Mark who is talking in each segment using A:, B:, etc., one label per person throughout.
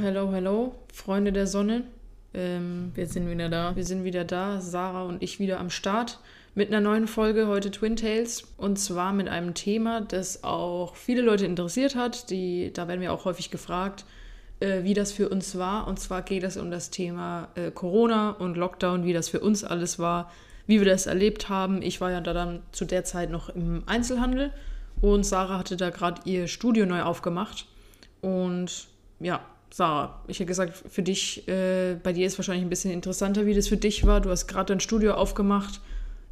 A: Hallo, hallo, Freunde der Sonne. Ähm, wir sind wieder da. Wir sind wieder da, Sarah und ich wieder am Start mit einer neuen Folge heute Twin Tales und zwar mit einem Thema, das auch viele Leute interessiert hat. Die, da werden wir auch häufig gefragt, äh, wie das für uns war. Und zwar geht es um das Thema äh, Corona und Lockdown, wie das für uns alles war, wie wir das erlebt haben. Ich war ja da dann zu der Zeit noch im Einzelhandel und Sarah hatte da gerade ihr Studio neu aufgemacht und ja, Sarah, ich hätte gesagt, für dich, äh, bei dir ist wahrscheinlich ein bisschen interessanter, wie das für dich war. Du hast gerade dein Studio aufgemacht.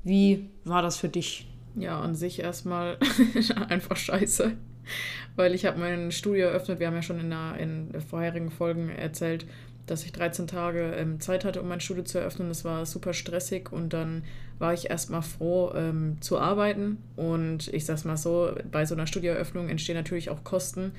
A: Wie war das für dich?
B: Ja, an sich erstmal einfach scheiße. Weil ich habe mein Studio eröffnet. Wir haben ja schon in, der, in vorherigen Folgen erzählt, dass ich 13 Tage ähm, Zeit hatte, um mein Studio zu eröffnen. Das war super stressig und dann war ich erstmal froh ähm, zu arbeiten. Und ich sag's mal so, bei so einer Studioeröffnung entstehen natürlich auch Kosten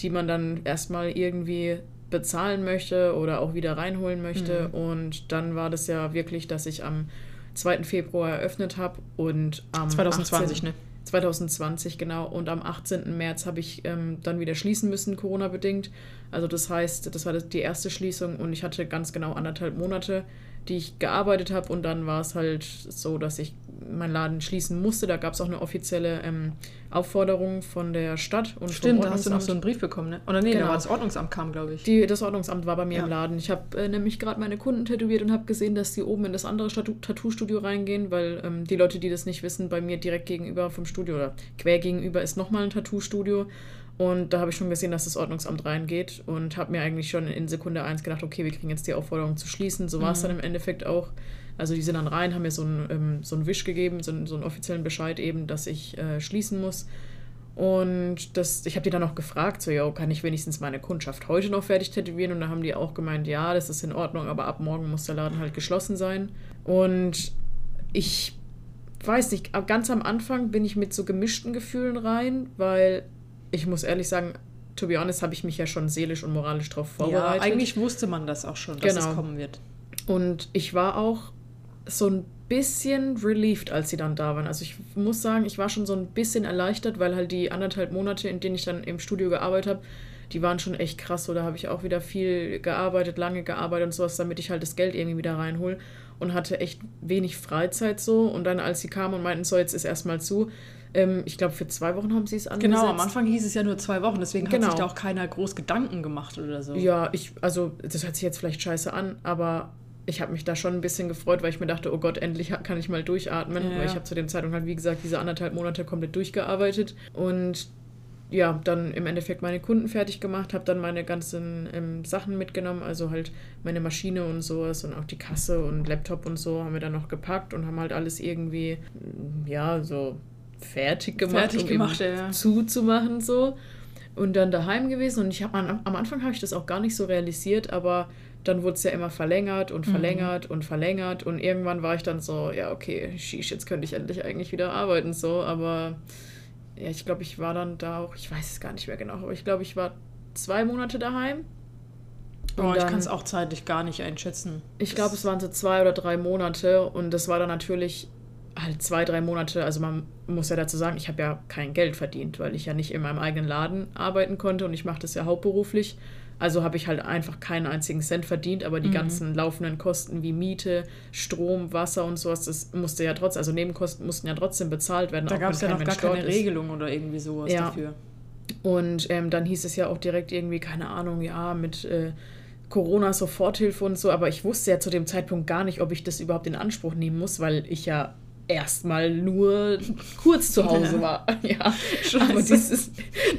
B: die man dann erstmal irgendwie bezahlen möchte oder auch wieder reinholen möchte. Mhm. Und dann war das ja wirklich, dass ich am 2. Februar eröffnet habe und am
A: 2020,
B: 18,
A: ne?
B: 2020, genau. Und am 18. März habe ich ähm, dann wieder schließen müssen, Corona-bedingt. Also das heißt, das war die erste Schließung und ich hatte ganz genau anderthalb Monate, die ich gearbeitet habe. Und dann war es halt so, dass ich meinen Laden schließen musste. Da gab es auch eine offizielle ähm, Aufforderung von der Stadt.
A: Und Stimmt, da hast du noch so einen Brief bekommen, ne? Oder nee, genau. da war das Ordnungsamt kam, glaube ich.
B: Die, das Ordnungsamt war bei mir ja. im Laden. Ich habe äh, nämlich gerade meine Kunden tätowiert und habe gesehen, dass die oben in das andere Tattoo-Studio reingehen, weil ähm, die Leute, die das nicht wissen, bei mir direkt gegenüber vom Studio oder quer gegenüber ist nochmal ein Tattoo-Studio. Und da habe ich schon gesehen, dass das Ordnungsamt reingeht und habe mir eigentlich schon in Sekunde eins gedacht, okay, wir kriegen jetzt die Aufforderung zu schließen. So war es mhm. dann im Endeffekt auch. Also die sind dann rein, haben mir so einen, ähm, so einen Wisch gegeben, so einen, so einen offiziellen Bescheid eben, dass ich äh, schließen muss. Und das, ich habe die dann auch gefragt, so, ja, kann ich wenigstens meine Kundschaft heute noch fertig tätowieren? Und da haben die auch gemeint, ja, das ist in Ordnung, aber ab morgen muss der Laden halt geschlossen sein. Und ich weiß nicht, ganz am Anfang bin ich mit so gemischten Gefühlen rein, weil ich muss ehrlich sagen, to be honest, habe ich mich ja schon seelisch und moralisch darauf vorbereitet.
A: Ja, eigentlich wusste man das auch schon, dass genau. es kommen wird.
B: Und ich war auch so ein bisschen relieved, als sie dann da waren. Also ich muss sagen, ich war schon so ein bisschen erleichtert, weil halt die anderthalb Monate, in denen ich dann im Studio gearbeitet habe, die waren schon echt krass. So, da habe ich auch wieder viel gearbeitet, lange gearbeitet und sowas, damit ich halt das Geld irgendwie wieder reinhole und hatte echt wenig Freizeit so. Und dann, als sie kamen und meinten, so, jetzt ist erstmal zu, ähm, ich glaube, für zwei Wochen haben sie es
A: angesetzt. Genau, am Anfang hieß es ja nur zwei Wochen, deswegen genau. hat sich da auch keiner groß Gedanken gemacht oder so.
B: Ja, ich, also, das hört sich jetzt vielleicht scheiße an, aber ich habe mich da schon ein bisschen gefreut, weil ich mir dachte, oh Gott, endlich kann ich mal durchatmen. Ja. Weil ich habe zu dem Zeitpunkt halt, wie gesagt, diese anderthalb Monate komplett durchgearbeitet und ja, dann im Endeffekt meine Kunden fertig gemacht, habe dann meine ganzen ähm, Sachen mitgenommen, also halt meine Maschine und sowas und auch die Kasse und Laptop und so haben wir dann noch gepackt und haben halt alles irgendwie, ja, so fertig gemacht,
A: fertig um gemacht, ja.
B: zuzumachen so. Und dann daheim gewesen und ich habe am Anfang habe ich das auch gar nicht so realisiert, aber dann wurde es ja immer verlängert und mhm. verlängert mhm. und verlängert und irgendwann war ich dann so, ja, okay, sheesh, jetzt könnte ich endlich eigentlich wieder arbeiten, so, aber ja, ich glaube, ich war dann da auch, ich weiß es gar nicht mehr genau, aber ich glaube, ich war zwei Monate daheim.
A: Oh, ich kann es auch zeitlich gar nicht einschätzen.
B: Ich glaube, es waren so zwei oder drei Monate und das war dann natürlich halt zwei, drei Monate, also man muss ja dazu sagen, ich habe ja kein Geld verdient, weil ich ja nicht in meinem eigenen Laden arbeiten konnte und ich mache das ja hauptberuflich. Also habe ich halt einfach keinen einzigen Cent verdient, aber die mhm. ganzen laufenden Kosten wie Miete, Strom, Wasser und sowas, das musste ja trotzdem, also Nebenkosten mussten ja trotzdem bezahlt werden.
A: Da gab es ja noch Mensch gar keine Regelung oder irgendwie sowas ja. dafür.
B: Und ähm, dann hieß es ja auch direkt irgendwie, keine Ahnung, ja, mit äh, Corona-Soforthilfe und so, aber ich wusste ja zu dem Zeitpunkt gar nicht, ob ich das überhaupt in Anspruch nehmen muss, weil ich ja erstmal nur kurz zu Hause war. Ja,
A: aber dieses,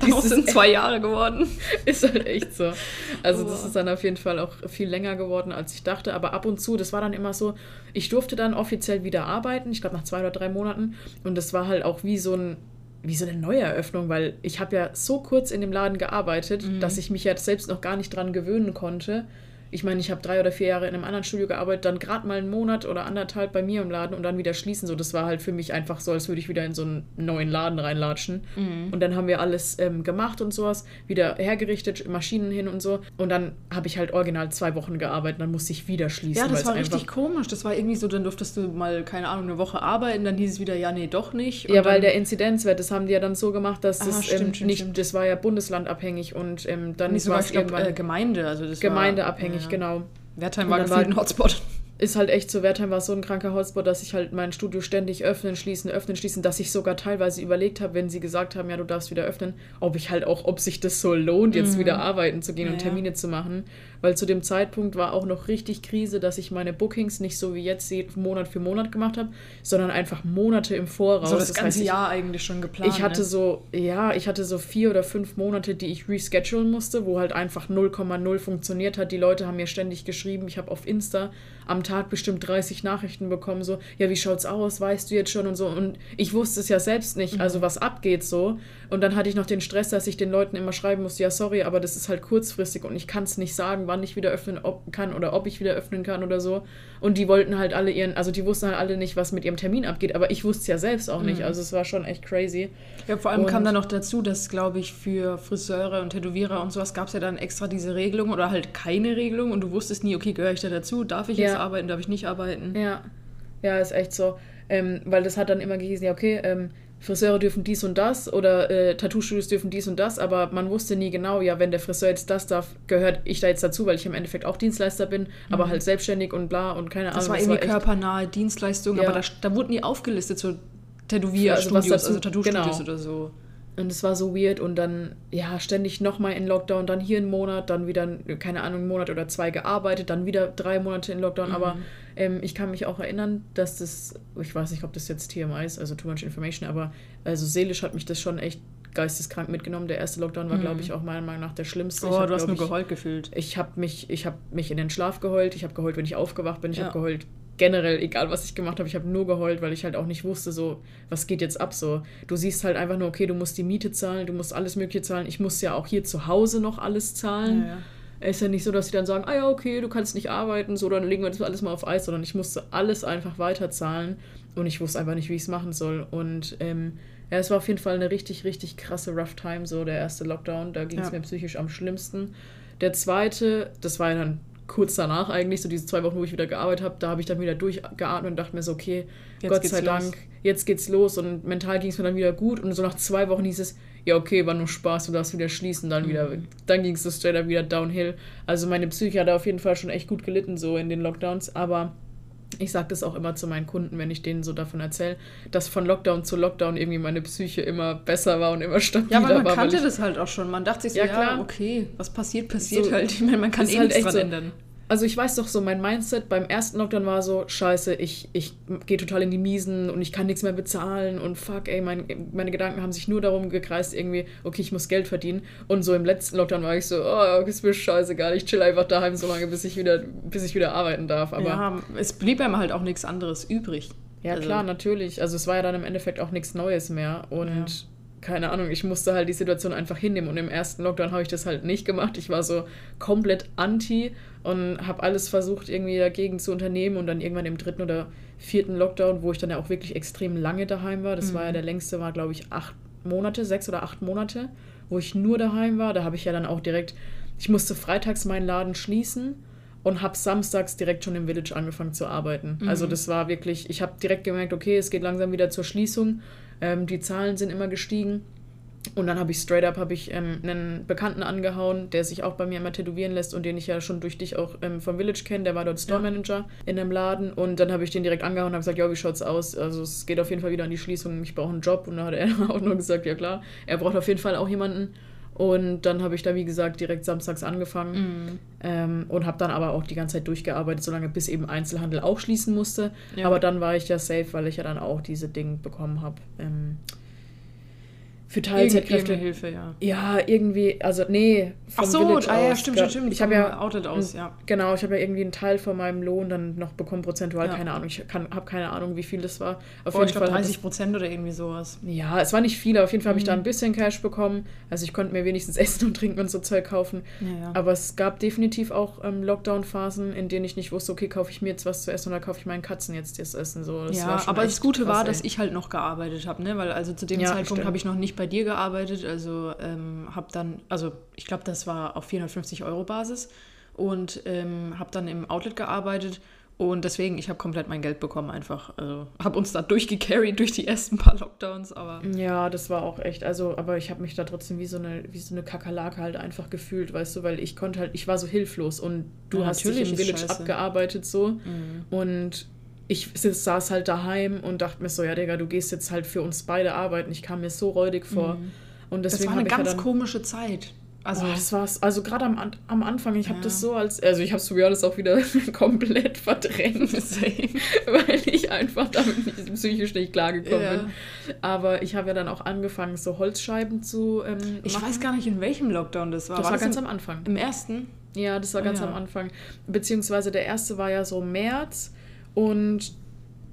A: dieses sind zwei Jahre geworden.
B: Ist halt echt so. Also das ist dann auf jeden Fall auch viel länger geworden, als ich dachte. Aber ab und zu, das war dann immer so, ich durfte dann offiziell wieder arbeiten, ich glaube nach zwei oder drei Monaten. Und das war halt auch wie so ein wie so eine Neueröffnung, weil ich habe ja so kurz in dem Laden gearbeitet, mhm. dass ich mich ja selbst noch gar nicht dran gewöhnen konnte, ich meine, ich habe drei oder vier Jahre in einem anderen Studio gearbeitet, dann gerade mal einen Monat oder anderthalb bei mir im Laden und dann wieder schließen. So, das war halt für mich einfach so, als würde ich wieder in so einen neuen Laden reinlatschen. Mhm. Und dann haben wir alles ähm, gemacht und sowas, wieder hergerichtet, Maschinen hin und so. Und dann habe ich halt original zwei Wochen gearbeitet, dann musste ich wieder schließen.
A: Ja, das war richtig komisch. Das war irgendwie so, dann durftest du mal, keine Ahnung, eine Woche arbeiten, dann hieß es wieder, ja, nee, doch nicht.
B: Und ja, weil der Inzidenzwert, das haben die ja dann so gemacht, dass ah, das stimmt, ähm, stimmt, nicht, stimmt. das war ja bundeslandabhängig und ähm, dann
A: war es irgendwann äh, Gemeinde, also das
B: Gemeindeabhängig, war, ja. genau.
A: Wertheim war gefühlt ein Hotspot
B: ist halt echt so, Wertheim war so ein kranker Hotspot, dass ich halt mein Studio ständig öffnen, schließen, öffnen, schließen, dass ich sogar teilweise überlegt habe, wenn sie gesagt haben, ja, du darfst wieder öffnen, ob ich halt auch, ob sich das so lohnt, jetzt mhm. wieder arbeiten zu gehen ja, und Termine zu machen. Weil zu dem Zeitpunkt war auch noch richtig Krise, dass ich meine Bookings nicht so wie jetzt Monat für Monat gemacht habe, sondern einfach Monate im Voraus. So
A: das, das ganze heißt, Jahr eigentlich schon geplant.
B: Ich hatte ne? so, ja, ich hatte so vier oder fünf Monate, die ich reschedulen musste, wo halt einfach 0,0 funktioniert hat. Die Leute haben mir ständig geschrieben, ich habe auf Insta am Tag bestimmt 30 Nachrichten bekommen, so, ja, wie schaut's aus, weißt du jetzt schon und so. Und ich wusste es ja selbst nicht, also mhm. was abgeht so. Und dann hatte ich noch den Stress, dass ich den Leuten immer schreiben musste, ja, sorry, aber das ist halt kurzfristig und ich kann es nicht sagen, wann ich wieder öffnen kann oder ob ich wieder öffnen kann oder so. Und die wollten halt alle ihren, also die wussten halt alle nicht, was mit ihrem Termin abgeht, aber ich wusste es ja selbst auch nicht. Mhm. Also es war schon echt crazy.
A: Ja, vor allem und kam dann noch dazu, dass, glaube ich, für Friseure und Tätowierer und sowas gab es ja dann extra diese Regelung oder halt keine Regelung und du wusstest nie, okay, gehöre ich da dazu? Darf ich ja. jetzt arbeiten, darf ich nicht arbeiten?
B: Ja. Ja, ist echt so. Ähm, weil das hat dann immer gehießen, ja, okay, ähm, Friseure dürfen dies und das oder äh, Tattoo-Studios dürfen dies und das, aber man wusste nie genau, ja, wenn der Friseur jetzt das darf, gehört ich da jetzt dazu, weil ich im Endeffekt auch Dienstleister bin, mhm. aber halt selbstständig und bla und keine Ahnung.
A: Das war irgendwie war körpernahe Dienstleistung, ja. aber da, da wurden nie aufgelistet, so Tätowierstudios, also, also Tattoo-Studios genau. oder so.
B: Und es war so weird und dann, ja, ständig nochmal in Lockdown, dann hier einen Monat, dann wieder, keine Ahnung, einen Monat oder zwei gearbeitet, dann wieder drei Monate in Lockdown. Mhm. Aber ähm, ich kann mich auch erinnern, dass das, ich weiß nicht, ob das jetzt TMI ist, also Too Much Information, aber also seelisch hat mich das schon echt geisteskrank mitgenommen. Der erste Lockdown war, mhm. glaube ich, auch meiner Meinung nach der schlimmste.
A: Oh, hab, du hast nur geheult gefühlt.
B: Ich habe mich, hab mich in den Schlaf geheult, ich habe geheult, wenn ich aufgewacht bin, ich ja. habe geheult generell, egal was ich gemacht habe, ich habe nur geheult, weil ich halt auch nicht wusste, so, was geht jetzt ab, so. Du siehst halt einfach nur, okay, du musst die Miete zahlen, du musst alles Mögliche zahlen. Ich muss ja auch hier zu Hause noch alles zahlen. Ja, ja. Es ist ja nicht so, dass sie dann sagen, ah ja, okay, du kannst nicht arbeiten, so, dann legen wir das alles mal auf Eis, sondern ich musste alles einfach weiterzahlen und ich wusste einfach nicht, wie ich es machen soll. Und ähm, ja, es war auf jeden Fall eine richtig, richtig krasse Rough Time, so der erste Lockdown. Da ging es ja. mir psychisch am schlimmsten. Der zweite, das war ja dann kurz danach eigentlich, so diese zwei Wochen, wo ich wieder gearbeitet habe, da habe ich dann wieder durchgeatmet und dachte mir so, okay, jetzt Gott sei Dank, los. jetzt geht's los und mental ging es mir dann wieder gut und so nach zwei Wochen hieß es, ja okay, war nur Spaß, du darfst wieder schließen, dann mhm. wieder, dann ging es so straight up wieder downhill. Also meine Psyche hat auf jeden Fall schon echt gut gelitten so in den Lockdowns, aber ich sage das auch immer zu meinen Kunden, wenn ich denen so davon erzähle, dass von Lockdown zu Lockdown irgendwie meine Psyche immer besser war und immer stabiler
A: war.
B: Ja,
A: aber man kannte das halt auch schon. Man dachte sich so, ja, klar. ja okay, was passiert, passiert so, halt. Ich meine, man kann eh halt nichts dran
B: so,
A: ändern
B: also ich weiß doch so, mein Mindset beim ersten Lockdown war so, scheiße, ich, ich gehe total in die Miesen und ich kann nichts mehr bezahlen und fuck, ey, mein, meine Gedanken haben sich nur darum gekreist, irgendwie, okay, ich muss Geld verdienen. Und so im letzten Lockdown war ich so, oh, ist mir scheißegal, ich chill einfach daheim so lange, bis ich wieder, bis ich wieder arbeiten darf. Aber
A: ja, es blieb einem halt auch nichts anderes übrig.
B: Ja, also. klar, natürlich. Also es war ja dann im Endeffekt auch nichts Neues mehr. Und ja keine Ahnung, ich musste halt die Situation einfach hinnehmen. Und im ersten Lockdown habe ich das halt nicht gemacht. Ich war so komplett anti und habe alles versucht, irgendwie dagegen zu unternehmen. Und dann irgendwann im dritten oder vierten Lockdown, wo ich dann ja auch wirklich extrem lange daheim war, das mhm. war ja der längste, war glaube ich acht Monate, sechs oder acht Monate, wo ich nur daheim war. Da habe ich ja dann auch direkt, ich musste freitags meinen Laden schließen und habe samstags direkt schon im Village angefangen zu arbeiten. Mhm. Also das war wirklich, ich habe direkt gemerkt, okay, es geht langsam wieder zur Schließung ähm, die Zahlen sind immer gestiegen. Und dann habe ich straight up ich, ähm, einen Bekannten angehauen, der sich auch bei mir immer tätowieren lässt und den ich ja schon durch dich auch ähm, vom Village kenne. Der war dort Store Manager ja. in einem Laden. Und dann habe ich den direkt angehauen und habe gesagt, ja, wie schaut's aus? Also es geht auf jeden Fall wieder an die Schließung. Ich brauche einen Job. Und dann hat er auch nur gesagt, ja klar, er braucht auf jeden Fall auch jemanden. Und dann habe ich da, wie gesagt, direkt samstags angefangen mhm. ähm, und habe dann aber auch die ganze Zeit durchgearbeitet, solange bis eben Einzelhandel auch schließen musste. Ja. Aber dann war ich ja safe, weil ich ja dann auch diese Dinge bekommen habe. Ähm, für Teilzeitkräfte.
A: Hilfe, ja.
B: Ja, irgendwie, also nee.
A: Ach so, Village ah, ja, stimmt, stimmt, stimmt.
B: Ich habe ja
A: outed aus, ja.
B: Genau, ich habe ja irgendwie einen Teil von meinem Lohn dann noch bekommen, prozentual, ja. keine Ahnung. Ich habe keine Ahnung, wie viel das war.
A: Auf oh, jeden ich glaube 30 Prozent oder irgendwie sowas.
B: Ja, es war nicht viel, auf jeden Fall habe ich da mhm. ein bisschen Cash bekommen. Also ich konnte mir wenigstens Essen und Trinken und so Zeug kaufen. Ja. Aber es gab definitiv auch ähm, Lockdown-Phasen, in denen ich nicht wusste, okay, kaufe ich mir jetzt was zu essen oder kaufe ich meinen Katzen jetzt das Essen. So, das
A: ja, aber das Gute krass, war, ey. dass ich halt noch gearbeitet habe, ne? Weil also zu dem Zeitpunkt habe ich noch nicht bei dir gearbeitet also ähm, habe dann, also ich glaube, das war auf 450 Euro Basis und ähm, habe dann im Outlet gearbeitet und deswegen, ich habe komplett mein Geld bekommen einfach. Also habe uns da durchgecarried durch die ersten paar Lockdowns, aber.
B: Ja, das war auch echt. Also, aber ich habe mich da trotzdem wie so eine, wie so eine Kakerlake halt einfach gefühlt, weißt du, weil ich konnte halt, ich war so hilflos und du ja, hast dich im Village scheiße. abgearbeitet so. Mhm. Und ich saß halt daheim und dachte mir so, ja, Digga, du gehst jetzt halt für uns beide arbeiten. Ich kam mir so räudig vor. Mhm.
A: Und deswegen das war eine ganz ja dann, komische Zeit.
B: Also, Boah, das war's. Also gerade am, am Anfang, ich ja. habe das so als, also ich habe es alles auch wieder komplett verdrängt, weil ich einfach damit nicht, psychisch nicht klargekommen ja. bin. Aber ich habe ja dann auch angefangen, so Holzscheiben zu ähm,
A: Ich machen. weiß gar nicht, in welchem Lockdown das war.
B: Das
A: war,
B: das ganz im, am Anfang.
A: Im ersten?
B: Ja, das war ganz oh, ja. am Anfang. Beziehungsweise der erste war ja so März und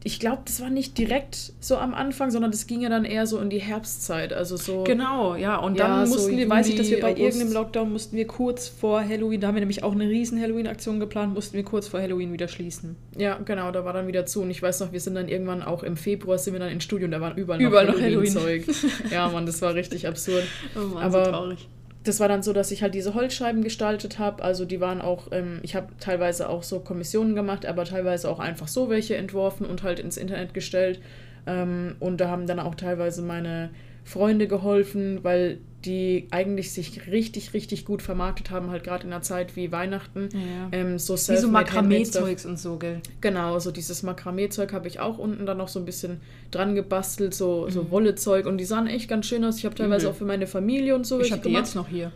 B: ich glaube, das war nicht direkt so am Anfang, sondern das ging ja dann eher so in die Herbstzeit. Also so.
A: Genau, ja. Und dann ja, mussten so wir, Juli, weiß ich, dass wir bei August. irgendeinem Lockdown mussten wir kurz vor Halloween, da haben wir nämlich auch eine riesen Halloween-Aktion geplant, mussten wir kurz vor Halloween wieder schließen.
B: Ja, genau, da war dann wieder zu. Und ich weiß noch, wir sind dann irgendwann auch im Februar sind wir dann ins Studio und da waren überall,
A: überall noch Halloween-Zeug.
B: Halloween ja, Mann, das war richtig absurd. Oh Mann, Aber so traurig das war dann so, dass ich halt diese Holzscheiben gestaltet habe. Also die waren auch, ähm, ich habe teilweise auch so Kommissionen gemacht, aber teilweise auch einfach so welche entworfen und halt ins Internet gestellt. Ähm, und da haben dann auch teilweise meine Freunde geholfen, weil die eigentlich sich richtig, richtig gut vermarktet haben, halt gerade in einer Zeit wie Weihnachten. Ja. Ähm, so
A: wie so Makramee-Zeugs und so, gell?
B: Genau, so dieses Makramee-Zeug habe ich auch unten dann noch so ein bisschen dran gebastelt, so, mhm. so Wollezeug und die sahen echt ganz schön aus. Ich habe teilweise mhm. auch für meine Familie und so
A: Ich habe die jetzt noch hier.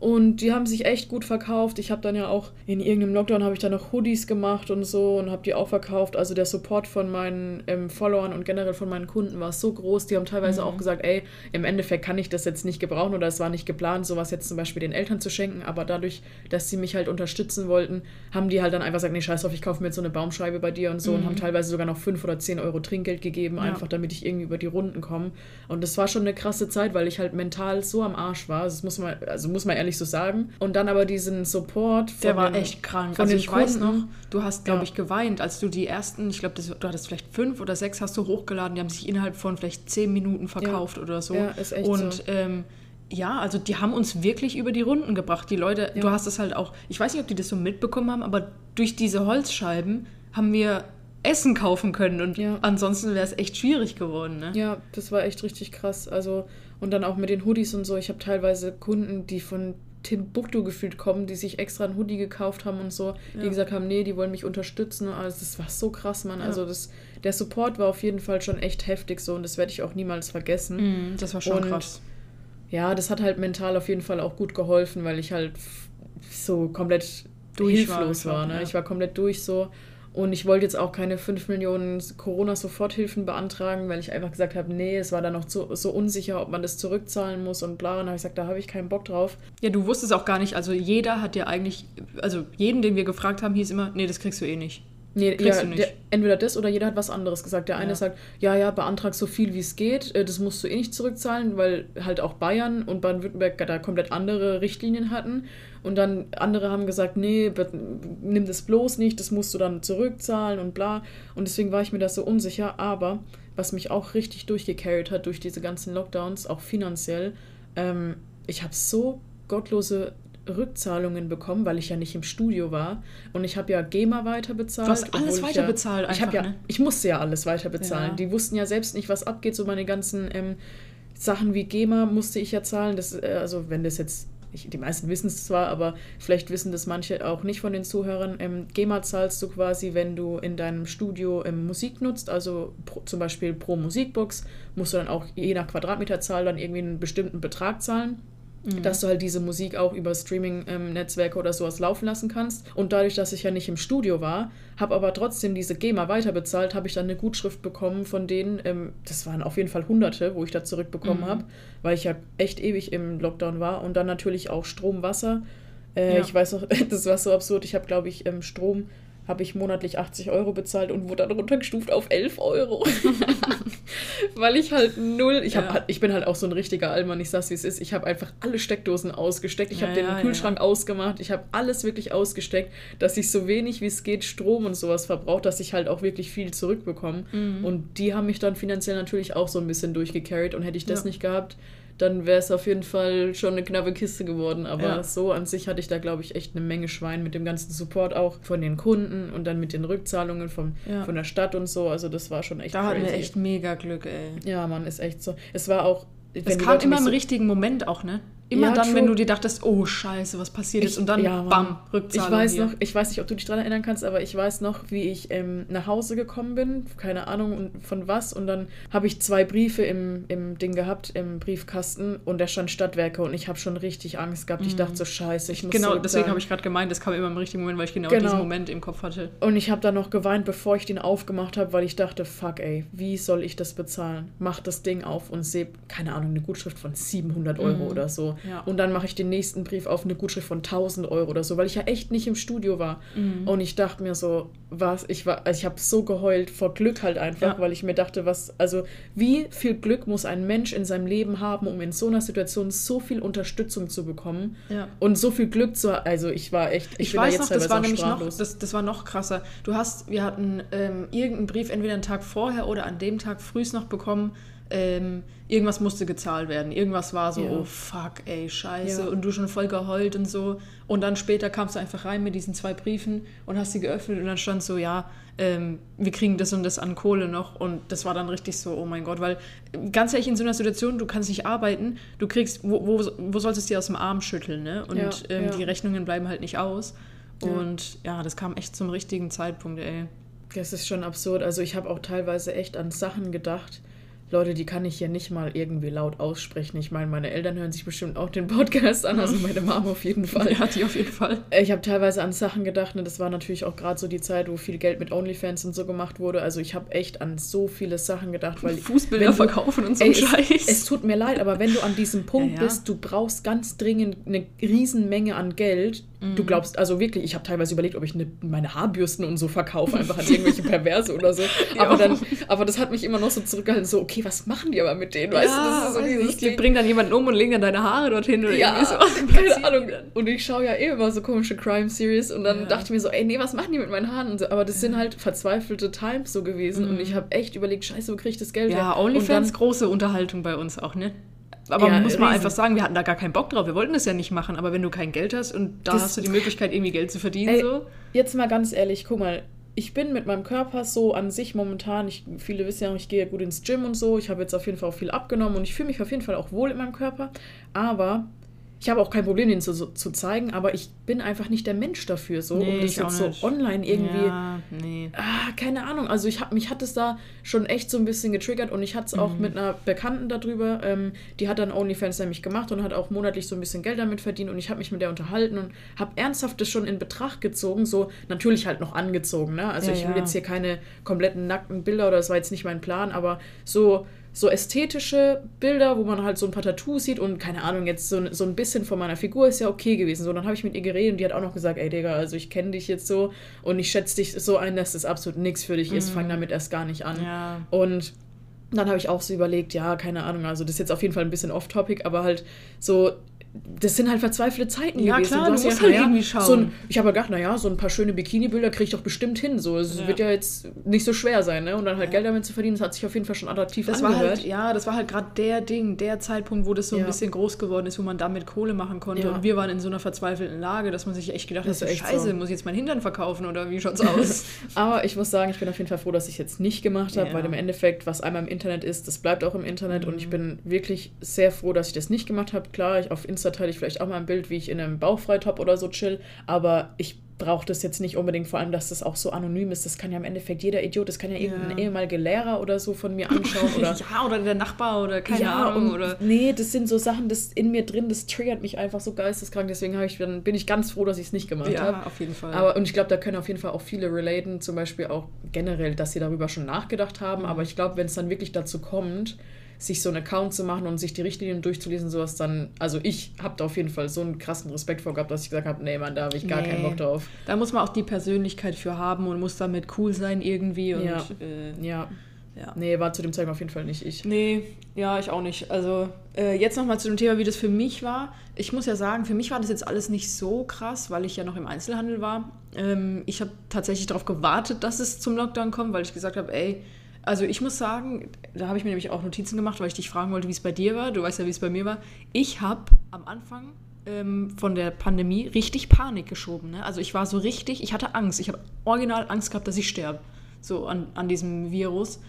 B: Und die haben sich echt gut verkauft. Ich habe dann ja auch in irgendeinem Lockdown habe ich dann noch Hoodies gemacht und so und habe die auch verkauft. Also der Support von meinen ähm, Followern und generell von meinen Kunden war so groß. Die haben teilweise mhm. auch gesagt, ey, im Endeffekt kann ich das jetzt nicht gebrauchen oder es war nicht geplant, sowas jetzt zum Beispiel den Eltern zu schenken. Aber dadurch, dass sie mich halt unterstützen wollten, haben die halt dann einfach gesagt, nee, scheiß drauf, ich kaufe mir jetzt so eine Baumscheibe bei dir und so mhm. und haben teilweise sogar noch 5 oder 10 Euro Trinkgeld gegeben, ja. einfach damit ich irgendwie über die Runden komme. Und das war schon eine krasse Zeit, weil ich halt mental so am Arsch war. Also das muss man, also muss man ehrlich ehrlich so sagen. Und dann aber diesen Support.
A: Der war den, echt krank. Von also ich Kunden. weiß noch, du hast, glaube ja. ich, geweint, als du die ersten, ich glaube, du hattest vielleicht fünf oder sechs hast du hochgeladen, die haben sich innerhalb von vielleicht zehn Minuten verkauft ja. oder so. Ja, ist echt Und so. Ähm, ja, also die haben uns wirklich über die Runden gebracht. Die Leute, ja. du hast es halt auch, ich weiß nicht, ob die das so mitbekommen haben, aber durch diese Holzscheiben haben wir Essen kaufen können und ja. ansonsten wäre es echt schwierig geworden. Ne?
B: Ja, das war echt richtig krass. Also und dann auch mit den Hoodies und so. Ich habe teilweise Kunden, die von Timbuktu gefühlt kommen, die sich extra ein Hoodie gekauft haben und so, ja. die gesagt haben, nee, die wollen mich unterstützen. Also das war so krass, Mann. Ja. Also das, der Support war auf jeden Fall schon echt heftig so und das werde ich auch niemals vergessen.
A: Mhm, das war schon und, krass.
B: Ja, das hat halt mental auf jeden Fall auch gut geholfen, weil ich halt so komplett durch hilflos war. war ne? Ja. Ich war komplett durch so. Und ich wollte jetzt auch keine 5 Millionen Corona-Soforthilfen beantragen, weil ich einfach gesagt habe, nee, es war da noch so, so unsicher, ob man das zurückzahlen muss und bla. Und da habe ich gesagt, da habe ich keinen Bock drauf.
A: Ja, du wusstest auch gar nicht, also jeder hat ja eigentlich, also jeden, den wir gefragt haben, hieß immer, nee, das kriegst du eh nicht.
B: Nee, ja, der, entweder das oder jeder hat was anderes gesagt. Der eine ja. sagt, ja, ja, beantrag so viel wie es geht, äh, das musst du eh nicht zurückzahlen, weil halt auch Bayern und Baden-Württemberg da komplett andere Richtlinien hatten. Und dann andere haben gesagt, nee, nimm das bloß nicht, das musst du dann zurückzahlen und bla. Und deswegen war ich mir das so unsicher. Aber was mich auch richtig durchgecarried hat durch diese ganzen Lockdowns, auch finanziell, ähm, ich habe so gottlose Rückzahlungen bekommen, weil ich ja nicht im Studio war. Und ich habe ja GEMA weiterbezahlt. Du
A: hast alles weiterbezahlt
B: ja, einfach, ich, ja, ne? ich musste ja alles weiterbezahlen. Ja. Die wussten ja selbst nicht, was abgeht. So meine ganzen ähm, Sachen wie GEMA musste ich ja zahlen. Das, äh, also wenn das jetzt ich, die meisten wissen es zwar, aber vielleicht wissen das manche auch nicht von den Zuhörern. Ähm, GEMA zahlst du quasi, wenn du in deinem Studio ähm, Musik nutzt, also pro, zum Beispiel pro Musikbox, musst du dann auch je nach Quadratmeterzahl dann irgendwie einen bestimmten Betrag zahlen. Mhm. Dass du halt diese Musik auch über Streaming-Netzwerke oder sowas laufen lassen kannst. Und dadurch, dass ich ja nicht im Studio war, habe aber trotzdem diese GEMA weiterbezahlt, habe ich dann eine Gutschrift bekommen von denen. Ähm, das waren auf jeden Fall Hunderte, wo ich da zurückbekommen mhm. habe, weil ich ja echt ewig im Lockdown war. Und dann natürlich auch Strom, Wasser. Äh, ja. Ich weiß noch, das war so absurd. Ich habe, glaube ich, ähm, Strom habe ich monatlich 80 Euro bezahlt und wurde dann runtergestuft auf 11 Euro. Weil ich halt null, ich, hab, ja. Halt, ich bin halt auch so ein richtiger Allmann, ich sag's wie es ist, ich habe einfach alle Steckdosen ausgesteckt, ich ja, habe den ja, Kühlschrank ausgemacht, ich habe alles wirklich ausgesteckt, dass ich so wenig wie es geht Strom und sowas verbrauche, dass ich halt auch wirklich viel zurückbekomme. Mhm. Und die haben mich dann finanziell natürlich auch so ein bisschen durchgecarried und hätte ich das nicht gehabt, dann wäre es auf jeden Fall schon eine knappe Kiste geworden. Aber ja. so an sich hatte ich da, glaube ich, echt eine Menge Schwein mit dem ganzen Support auch von den Kunden und dann mit den Rückzahlungen vom, ja. von der Stadt und so. Also das war schon echt
A: Da hatten wir echt mega Glück, ey.
B: Ja, Mann, ist echt so. Es war auch...
A: Es kam immer im so richtigen Moment auch, ne? Immer ja, dann, true. wenn du dir dachtest, oh Scheiße, was passiert ich, jetzt? Und dann, ja, bam,
B: Rückzahlung. Ich weiß hier. noch, ich weiß nicht, ob du dich daran erinnern kannst, aber ich weiß noch, wie ich ähm, nach Hause gekommen bin, keine Ahnung von was. Und dann habe ich zwei Briefe im, im Ding gehabt, im Briefkasten. Und da stand Stadtwerke und ich habe schon richtig Angst gehabt. Ich dachte so, mhm. Scheiße, ich muss
A: Genau, deswegen habe ich gerade gemeint, das kam immer im richtigen Moment, weil ich genau, genau. diesen Moment im Kopf hatte.
B: Und ich habe dann noch geweint, bevor ich den aufgemacht habe, weil ich dachte, fuck ey, wie soll ich das bezahlen? Mach das Ding auf und sehe, keine Ahnung, eine Gutschrift von 700 Euro mhm. oder so. Ja. Und dann mache ich den nächsten Brief auf eine Gutschrift von 1000 Euro oder so, weil ich ja echt nicht im Studio war. Mhm. Und ich dachte mir so, was, ich war, also ich habe so geheult vor Glück halt einfach, ja. weil ich mir dachte, was, also wie viel Glück muss ein Mensch in seinem Leben haben, um in so einer Situation so viel Unterstützung zu bekommen ja. und so viel Glück zu, also ich war echt,
A: ich, ich weiß da noch, das war nämlich noch, das, das war noch krasser. Du hast, wir hatten ähm, irgendeinen Brief entweder einen Tag vorher oder an dem Tag frühst noch bekommen, ähm, irgendwas musste gezahlt werden. Irgendwas war so, ja. oh fuck, ey, scheiße. Ja. Und du schon voll geheult und so. Und dann später kamst du einfach rein mit diesen zwei Briefen und hast sie geöffnet und dann stand so, ja, ähm, wir kriegen das und das an Kohle noch. Und das war dann richtig so, oh mein Gott, weil ganz ehrlich in so einer Situation, du kannst nicht arbeiten, du kriegst, wo, wo, wo sollst du es dir aus dem Arm schütteln, ne? Und ja, ähm, die Rechnungen bleiben halt nicht aus. Und ja, das kam echt zum richtigen Zeitpunkt, ey.
B: Das ist schon absurd. Also ich habe auch teilweise echt an Sachen gedacht, Leute, die kann ich hier nicht mal irgendwie laut aussprechen. Ich meine, meine Eltern hören sich bestimmt auch den Podcast an, also meine Mom auf jeden Fall.
A: Ja, die auf jeden Fall.
B: Ich habe teilweise an Sachen gedacht, und ne, das war natürlich auch gerade so die Zeit, wo viel Geld mit OnlyFans und so gemacht wurde. Also ich habe echt an so viele Sachen gedacht, weil
A: Fußbilder du, verkaufen und so ey, Scheiß.
B: Es, es, tut mir leid, aber wenn du an diesem Punkt ja, ja. bist, du brauchst ganz dringend eine Riesenmenge an Geld. Mhm. Du glaubst, also wirklich, ich habe teilweise überlegt, ob ich eine, meine Haarbürsten und so verkaufe, einfach an irgendwelche Perverse oder so. Aber, dann, aber das hat mich immer noch so zurückgehalten, so, okay, was machen die aber mit denen? Weißt ja, du, das ist so
A: dieses Die bringen dann jemanden um und legen dann deine Haare dorthin oder ja, irgendwie
B: so. Keine Ahnung. Und ich schaue ja eh immer so komische Crime-Series und dann ja. dachte ich mir so, ey, nee, was machen die mit meinen Haaren? Und so. Aber das sind halt verzweifelte Times so gewesen mhm. und ich habe echt überlegt, scheiße, wo kriege ich das Geld
A: Ja, OnlyFans, große Unterhaltung bei uns auch, ne? Aber ja, muss man riesen. einfach sagen, wir hatten da gar keinen Bock drauf. Wir wollten das ja nicht machen. Aber wenn du kein Geld hast und da das hast du die Möglichkeit, irgendwie Geld zu verdienen, ey, so.
B: Jetzt mal ganz ehrlich, guck mal, ich bin mit meinem Körper so an sich momentan, ich, viele wissen ja, ich gehe gut ins Gym und so, ich habe jetzt auf jeden Fall auch viel abgenommen und ich fühle mich auf jeden Fall auch wohl in meinem Körper, aber ich habe auch kein Problem, den zu, zu zeigen, aber ich bin einfach nicht der Mensch dafür, so, nee, um das jetzt so online irgendwie. Ja, nee. Ah, keine Ahnung. Also ich hab, mich hat es da schon echt so ein bisschen getriggert und ich hatte es mhm. auch mit einer Bekannten darüber. Ähm, die hat dann OnlyFans nämlich gemacht und hat auch monatlich so ein bisschen Geld damit verdient und ich habe mich mit der unterhalten und habe ernsthaft das schon in Betracht gezogen, so natürlich halt noch angezogen, ne? Also ja, ich will ja. jetzt hier keine kompletten nackten Bilder oder das war jetzt nicht mein Plan, aber so so ästhetische Bilder, wo man halt so ein paar Tattoos sieht und keine Ahnung, jetzt so, so ein bisschen von meiner Figur ist ja okay gewesen. So, dann habe ich mit ihr geredet und die hat auch noch gesagt, ey Digga, also ich kenne dich jetzt so und ich schätze dich so ein, dass das absolut nichts für dich ist. Mhm. Fang damit erst gar nicht an. Ja. Und dann habe ich auch so überlegt, ja, keine Ahnung, also das ist jetzt auf jeden Fall ein bisschen off-topic, aber halt so, das sind halt verzweifelte Zeiten
A: ja,
B: gewesen.
A: Klar, du, du musst ja, halt irgendwie schauen.
B: So ein, ich habe gedacht, naja, so ein paar schöne Bikini-Bilder kriege ich doch bestimmt hin. So, es ja. wird ja jetzt nicht so schwer sein, ne? Und dann halt ja. Geld damit zu verdienen, das hat sich auf jeden Fall schon attraktiv
A: das angehört. War halt, ja, das war halt gerade der Ding, der Zeitpunkt, wo das so ein bisschen groß geworden ist, wo man damit Kohle machen konnte. Und wir waren in so einer verzweifelten Lage, dass man sich echt gedacht hat, scheiße, so. muss ich jetzt mein Hintern verkaufen oder wie schaut's aus?
B: Aber ich muss sagen, ich bin auf jeden Fall froh, dass ich es jetzt nicht gemacht habe, weil im Endeffekt, was einmal im Internet ist, das bleibt auch im Internet mhm. und ich mhm. bin wirklich sehr froh, dass ich das nicht gemacht habe. Klar, ich, auf Insta teile ich vielleicht auch mal ein Bild, wie ich in einem Bauchfreitop oder so chill, aber ich braucht es jetzt nicht unbedingt, vor allem, dass das auch so anonym ist. Das kann ja im Endeffekt jeder Idiot, das kann ja, ja. irgendein ehemaliger Lehrer oder so von mir anschauen. Oder,
A: ja, oder der Nachbar oder keine ja, Ahnung. Oder
B: nee, das sind so Sachen, das in mir drin, das triggert mich einfach so geisteskrank. Deswegen ich, dann bin ich ganz froh, dass ich es nicht gemacht ja, habe. Ja,
A: auf jeden Fall.
B: Aber, und ich glaube, da können auf jeden Fall auch viele relaten, zum Beispiel auch generell, dass sie darüber schon nachgedacht haben. Mhm. Aber ich glaube, wenn es dann wirklich dazu kommt, sich so einen Account zu machen und sich die Richtlinien durchzulesen, sowas dann, also ich habe da auf jeden Fall so einen krassen Respekt vor gehabt, dass ich gesagt habe, nee, man, da habe ich gar nee. keinen Bock drauf.
A: Da muss man auch die Persönlichkeit für haben und muss damit cool sein irgendwie und
B: ja. Äh, ja. Ja. Nee, war zu dem Zeitpunkt auf jeden Fall nicht ich.
A: Nee, ja, ich auch nicht. Also äh, jetzt nochmal zu dem Thema, wie das für mich war. Ich muss ja sagen, für mich war das jetzt alles nicht so krass, weil ich ja noch im Einzelhandel war. Ähm, ich habe tatsächlich darauf gewartet, dass es zum Lockdown kommt, weil ich gesagt habe, ey, also ich muss sagen, da habe ich mir nämlich auch Notizen gemacht, weil ich dich fragen wollte, wie es bei dir war. Du weißt ja, wie es bei mir war. Ich habe am Anfang ähm, von der Pandemie richtig Panik geschoben. Ne? Also ich war so richtig, ich hatte Angst. Ich habe original Angst gehabt, dass ich sterbe. So an, an diesem Virus.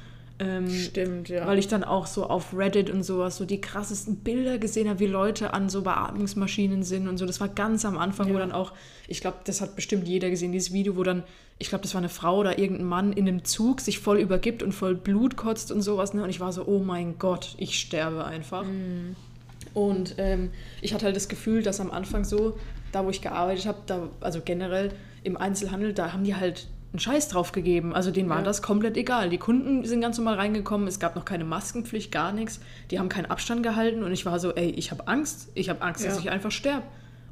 A: Ähm,
B: Stimmt, ja.
A: Weil ich dann auch so auf Reddit und sowas so die krassesten Bilder gesehen habe, wie Leute an so Beatmungsmaschinen sind und so. Das war ganz am Anfang, ja. wo dann auch, ich glaube, das hat bestimmt jeder gesehen, dieses Video, wo dann, ich glaube, das war eine Frau oder irgendein Mann in einem Zug sich voll übergibt und voll Blut kotzt und sowas. Ne? Und ich war so, oh mein Gott, ich sterbe einfach. Mhm. Und ähm, ich hatte halt das Gefühl, dass am Anfang so, da wo ich gearbeitet habe, also generell im Einzelhandel, da haben die halt einen Scheiß drauf gegeben. Also denen war ja. das komplett egal. Die Kunden sind ganz normal reingekommen, es gab noch keine Maskenpflicht, gar nichts. Die haben keinen Abstand gehalten und ich war so, ey, ich habe Angst. Ich habe Angst, ja. dass ich einfach sterbe.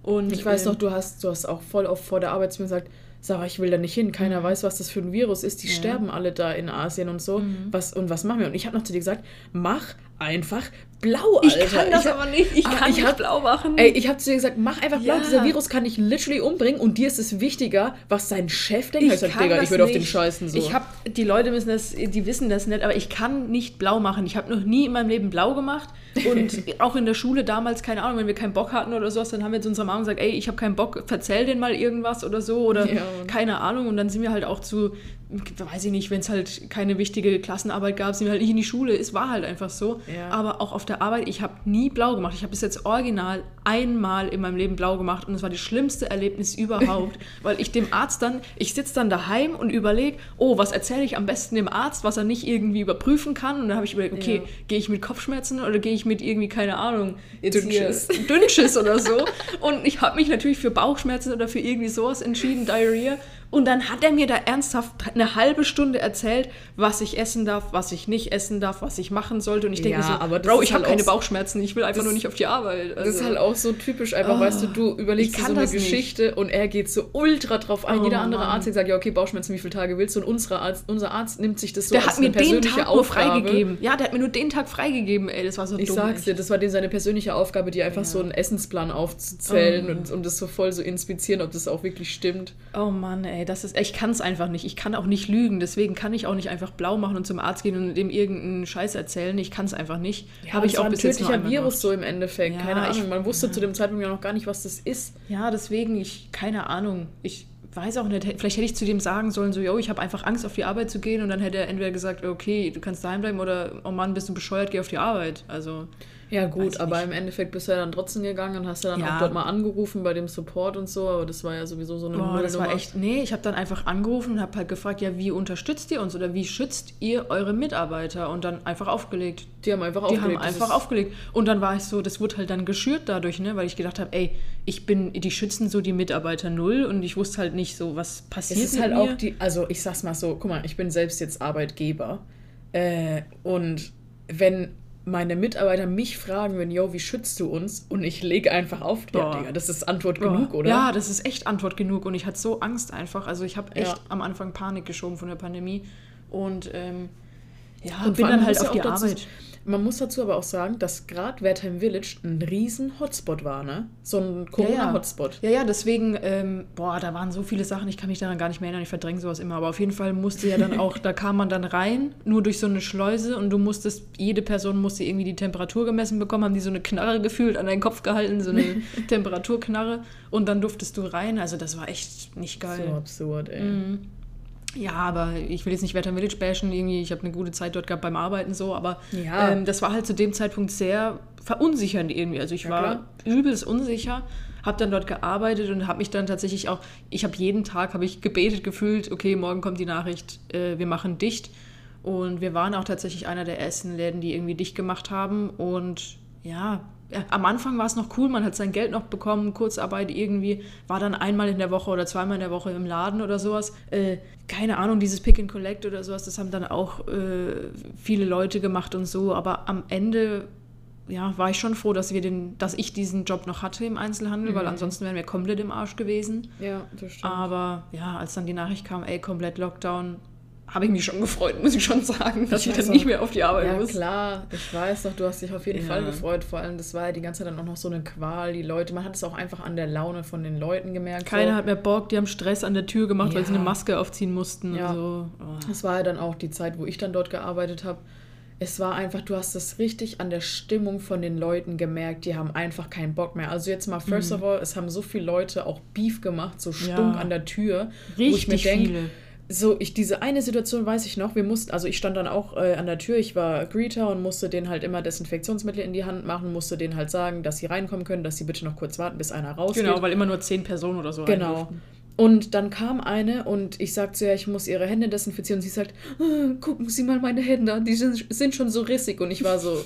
B: Und ich weiß ähm, noch, du hast, du hast auch voll oft vor der Arbeit zu mir gesagt, Sarah, ich will da nicht hin. Keiner mhm. weiß, was das für ein Virus ist. Die ja. sterben alle da in Asien und so. Mhm. Was, und was machen wir? Und ich habe noch zu dir gesagt, mach einfach blau,
A: Alter. Ich kann das ich, aber nicht. Ich ah, kann ich nicht hab, blau machen.
B: Ey, ich habe zu dir gesagt, mach einfach blau. Ja. Dieser Virus kann dich literally umbringen und dir ist es wichtiger, was sein Chef denkt.
A: Ich, ich sag, Digga, ich würde auf den scheißen so. Ich hab, die Leute müssen das, die wissen das nicht, aber ich kann nicht blau machen. Ich habe noch nie in meinem Leben blau gemacht und auch in der Schule damals, keine Ahnung, wenn wir keinen Bock hatten oder sowas, dann haben wir zu unserer Mama gesagt, ey, ich habe keinen Bock, verzähl den mal irgendwas oder so oder ja. keine Ahnung und dann sind wir halt auch zu weiß ich nicht, wenn es halt keine wichtige Klassenarbeit gab, sind wir halt nicht in die Schule. Es war halt einfach so. Ja. Aber auch auf der Arbeit, ich habe nie blau gemacht. Ich habe bis jetzt original einmal in meinem Leben blau gemacht und es war das schlimmste Erlebnis überhaupt, weil ich dem Arzt dann, ich sitze dann daheim und überlege, oh, was erzähle ich am besten dem Arzt, was er nicht irgendwie überprüfen kann. Und dann habe ich überlegt, okay, ja. gehe ich mit Kopfschmerzen oder gehe ich mit irgendwie, keine Ahnung,
B: Dünnschiss.
A: Dünnschiss oder so. Und ich habe mich natürlich für Bauchschmerzen oder für irgendwie sowas entschieden, Diarrhea. Und dann hat er mir da ernsthaft eine halbe Stunde erzählt, was ich essen darf, was ich nicht essen darf, was ich machen sollte. Und ich denke ja, so, Bro, ich habe halt keine Bauchschmerzen, ich will einfach nur nicht auf die Arbeit.
B: Also. Das ist halt auch so typisch einfach, oh, weißt du, du überlegst dir so eine Geschichte nicht. und er geht so ultra drauf ein. Oh, Jeder andere Mann. Arzt sagt, ja, okay, Bauchschmerzen, wie viele Tage willst du? Und unsere Arzt, unser Arzt nimmt sich das so
A: der als hat mir den Tag Aufgabe. freigegeben. Ja, der hat mir nur den Tag freigegeben, ey, das war so
B: ich dumm. Ich sag's dir, das war dem seine persönliche Aufgabe, dir einfach ja. so einen Essensplan aufzuzählen oh. und, und das so voll so inspizieren, ob das auch wirklich stimmt.
A: Oh Mann, ey, das ist, ich kann es einfach nicht. Ich kann auch nicht lügen. Deswegen kann ich auch nicht einfach blau machen und zum Arzt gehen und dem irgendeinen Scheiß erzählen. Ich kann es einfach nicht.
B: Ja, Habe ich auch bis jetzt ein Virus gemacht. so im Endeffekt. Ja, keine Ahnung. Man wusste ja. zu dem Zeitpunkt ja noch gar nicht, was das ist.
A: Ja, deswegen, ich, keine Ahnung. Ich weiß auch nicht. Vielleicht hätte ich zu dem sagen sollen, so, yo, ich habe einfach Angst, auf die Arbeit zu gehen. Und dann hätte er entweder gesagt, okay, du kannst daheim bleiben oder, oh Mann, bist du bescheuert, geh auf die Arbeit. Also.
B: Ja, gut, aber im Endeffekt bist du ja dann trotzdem gegangen und hast ja dann ja. auch dort mal angerufen bei dem Support und so, aber das war ja sowieso so eine
A: Boah, das war echt, nee, ich habe dann einfach angerufen und habe halt gefragt, ja, wie unterstützt ihr uns oder wie schützt ihr eure Mitarbeiter und dann einfach aufgelegt.
B: Die haben einfach
A: aufgelegt. Die haben einfach aufgelegt. Und dann war ich so, das wurde halt dann geschürt dadurch, ne, weil ich gedacht habe, ey, ich bin, die schützen so die Mitarbeiter null und ich wusste halt nicht so, was passiert
B: es ist halt mir. auch die, also ich sag's mal so, guck mal, ich bin selbst jetzt Arbeitgeber äh, und wenn meine Mitarbeiter mich fragen wenn, yo, wie schützt du uns? Und ich lege einfach auf, ja, Digga, das ist Antwort Boah. genug, oder?
A: Ja, das ist echt Antwort genug. Und ich hatte so Angst einfach. Also ich habe echt ja. am Anfang Panik geschoben von der Pandemie. Und ähm, ja, und bin dann halt auf die Arbeit.
B: Man muss dazu aber auch sagen, dass gerade Wertheim Village ein riesen Hotspot war, ne? So ein Corona-Hotspot.
A: Ja, ja, ja, deswegen, ähm, boah, da waren so viele Sachen, ich kann mich daran gar nicht mehr erinnern, ich verdränge sowas immer. Aber auf jeden Fall musste ja dann auch, da kam man dann rein, nur durch so eine Schleuse und du musstest, jede Person musste irgendwie die Temperatur gemessen bekommen, haben die so eine Knarre gefühlt an deinen Kopf gehalten, so eine Temperaturknarre und dann durftest du rein. Also das war echt nicht geil.
B: So absurd, ey. Mhm.
A: Ja, aber ich will jetzt nicht Wetter Village bashen, irgendwie, ich habe eine gute Zeit dort gehabt beim Arbeiten so, aber
B: Ja.
A: ähm, das war halt zu dem Zeitpunkt sehr verunsichernd irgendwie. Also ich
B: Ja,
A: war
B: klar.
A: übelst unsicher, habe dann dort gearbeitet und habe mich dann tatsächlich auch, ich habe jeden Tag, habe ich gebetet, gefühlt, okay, morgen kommt die Nachricht, äh, wir machen dicht. Und wir waren auch tatsächlich einer der ersten Läden, die irgendwie dicht gemacht haben. Und ja, ja, am Anfang war es noch cool, man hat sein Geld noch bekommen, Kurzarbeit irgendwie, war dann einmal in der Woche oder zweimal in der Woche im Laden oder sowas. Äh, keine Ahnung, dieses Pick and Collect oder sowas, das haben dann auch äh, viele Leute gemacht und so, aber am Ende ja, war ich schon froh, dass wir den, dass ich diesen Job noch hatte im Einzelhandel, weil ansonsten wären wir komplett im Arsch gewesen.
B: Ja, das stimmt.
A: Aber ja, als dann die Nachricht kam, ey, komplett Lockdown, habe ich mich schon gefreut, muss ich schon sagen, dass ich,
B: weiß
A: dann nicht
B: auch.
A: mehr auf die Arbeit
B: Ja,
A: muss.
B: klar, ich weiß doch, du hast dich auf jeden
A: Ja.
B: Fall gefreut. Vor allem, das war ja die ganze Zeit dann auch noch so eine Qual. Die Leute, man hat es auch einfach an der Laune von den Leuten gemerkt.
A: Keiner
B: so.
A: hat mehr Bock, die haben Stress an der Tür gemacht, weil sie
B: Ja.
A: eine Maske aufziehen mussten
B: Ja.
A: so. Oh.
B: Es war ja dann auch die Zeit, wo ich dann dort gearbeitet habe. Es war einfach, du hast es richtig an der Stimmung von den Leuten gemerkt, die haben einfach keinen Bock mehr. Also jetzt mal, first of all, es haben so viele Leute auch Beef gemacht, so Stunk
A: Ja.
B: an der Tür.
A: Richtig
B: wo ich mir denk,
A: viele.
B: So, ich, diese eine Situation weiß ich noch, wir mussten, also ich stand dann auch äh, an der Tür, ich war Greeter und musste denen halt immer Desinfektionsmittel in die Hand machen, musste denen halt sagen, dass sie reinkommen können, dass sie bitte noch kurz warten, bis einer rausgeht.
A: Genau, weil immer nur zehn Personen oder so
B: Genau. Und dann kam eine und ich sagte zu ihr, ich muss ihre Hände desinfizieren. Und sie sagt, "Ah, gucken Sie mal meine Hände an, die sind, sind schon so rissig. Und ich war so,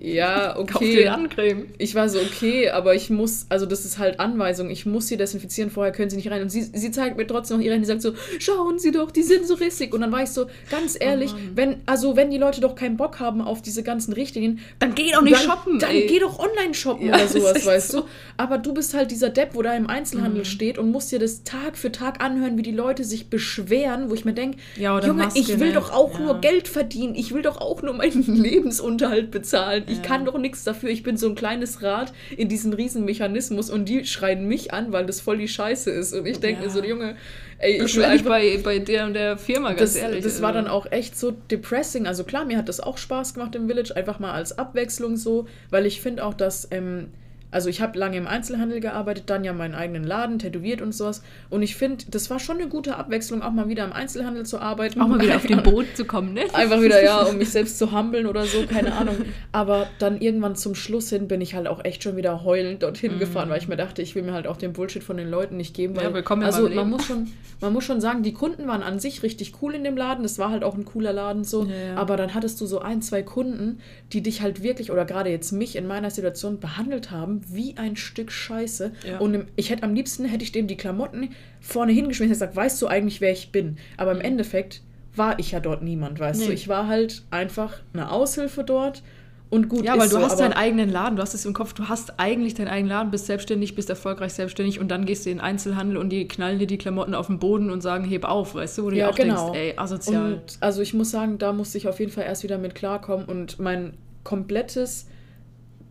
B: ja,
A: Kauf
B: okay.
A: dir Handcreme.
B: Ich war so, okay, aber ich muss, also das ist halt Anweisung, ich muss sie desinfizieren, vorher können sie nicht rein. Und sie, sie zeigt mir trotzdem noch ihre Hände, sagt so, schauen Sie doch, die sind so rissig. Und dann war ich so, ganz ehrlich,
A: Mann.
B: wenn, also wenn die Leute doch keinen Bock haben auf diese ganzen Richtlinien,
A: Dann geh doch nicht
B: dann,
A: shoppen,
B: Dann
A: ey.
B: geh doch online shoppen
A: Ja,
B: oder sowas, weißt
A: so.
B: du. Aber du bist halt dieser Depp, wo da im Einzelhandel
A: Mhm.
B: steht und musst dir das Tag für Tag anhören, wie die Leute sich beschweren, wo ich mir denke,
A: Ja,
B: Junge,
A: Maske,
B: ich will doch auch
A: Ja.
B: nur Geld verdienen. Ich will doch auch nur meinen Lebensunterhalt bezahlen. Ich
A: Ja.
B: kann doch nichts dafür. Ich bin so ein kleines Rad in diesem riesen Mechanismus und die schreien mich an, weil das voll die Scheiße ist. Und ich denke
A: Ja.
B: mir so, Junge, ey, ich will
A: dich
B: einfach
A: bei, bei der und der Firma, ganz
B: das,
A: ehrlich.
B: das war
A: also.
B: dann auch echt so depressing. Also klar, mir hat das auch Spaß gemacht im Village, einfach mal als Abwechslung so, weil ich finde auch, dass, ähm, also ich habe lange im Einzelhandel gearbeitet, dann ja meinen eigenen Laden, tätowiert und sowas. Und ich finde, das war schon eine gute Abwechslung, auch mal wieder im Einzelhandel zu arbeiten.
A: Auch mal wieder auf den Boot zu kommen, ne?
B: Einfach wieder, ja, um mich selbst zu humbeln oder so, keine Ahnung. Aber dann irgendwann zum Schluss hin bin ich halt auch echt schon wieder heulend dorthin gefahren, weil ich mir dachte, ich will mir halt auch den Bullshit von den Leuten nicht geben. Weil,
A: Ja, willkommen
B: also man
A: Leben.
B: muss, schon, man muss schon sagen, die Kunden waren an sich richtig cool in dem Laden. Das war halt auch ein cooler Laden so.
A: Ja, ja.
B: Aber dann hattest du so ein, zwei Kunden, die dich halt wirklich, oder gerade jetzt mich in meiner Situation behandelt haben, wie ein Stück Scheiße.
A: Ja.
B: Und ich hätte am liebsten, hätte ich dem die Klamotten vorne hingeschmissen und gesagt, weißt du eigentlich, wer ich bin? Aber im Endeffekt war ich ja dort niemand, weißt du.
A: Nee.
B: Ich war halt einfach eine Aushilfe dort und gut
A: Ja, weil du
B: so,
A: hast deinen eigenen Laden, du hast es im Kopf, du hast eigentlich deinen eigenen Laden, bist selbstständig, bist erfolgreich selbstständig und dann gehst du in den Einzelhandel und die knallen dir die Klamotten auf den Boden und sagen, heb auf, weißt du, wo du
B: Ja,
A: auch
B: genau.
A: denkst, ey, asozial.
B: Und also ich muss sagen, da musste ich auf jeden Fall erst wieder mit klarkommen und mein komplettes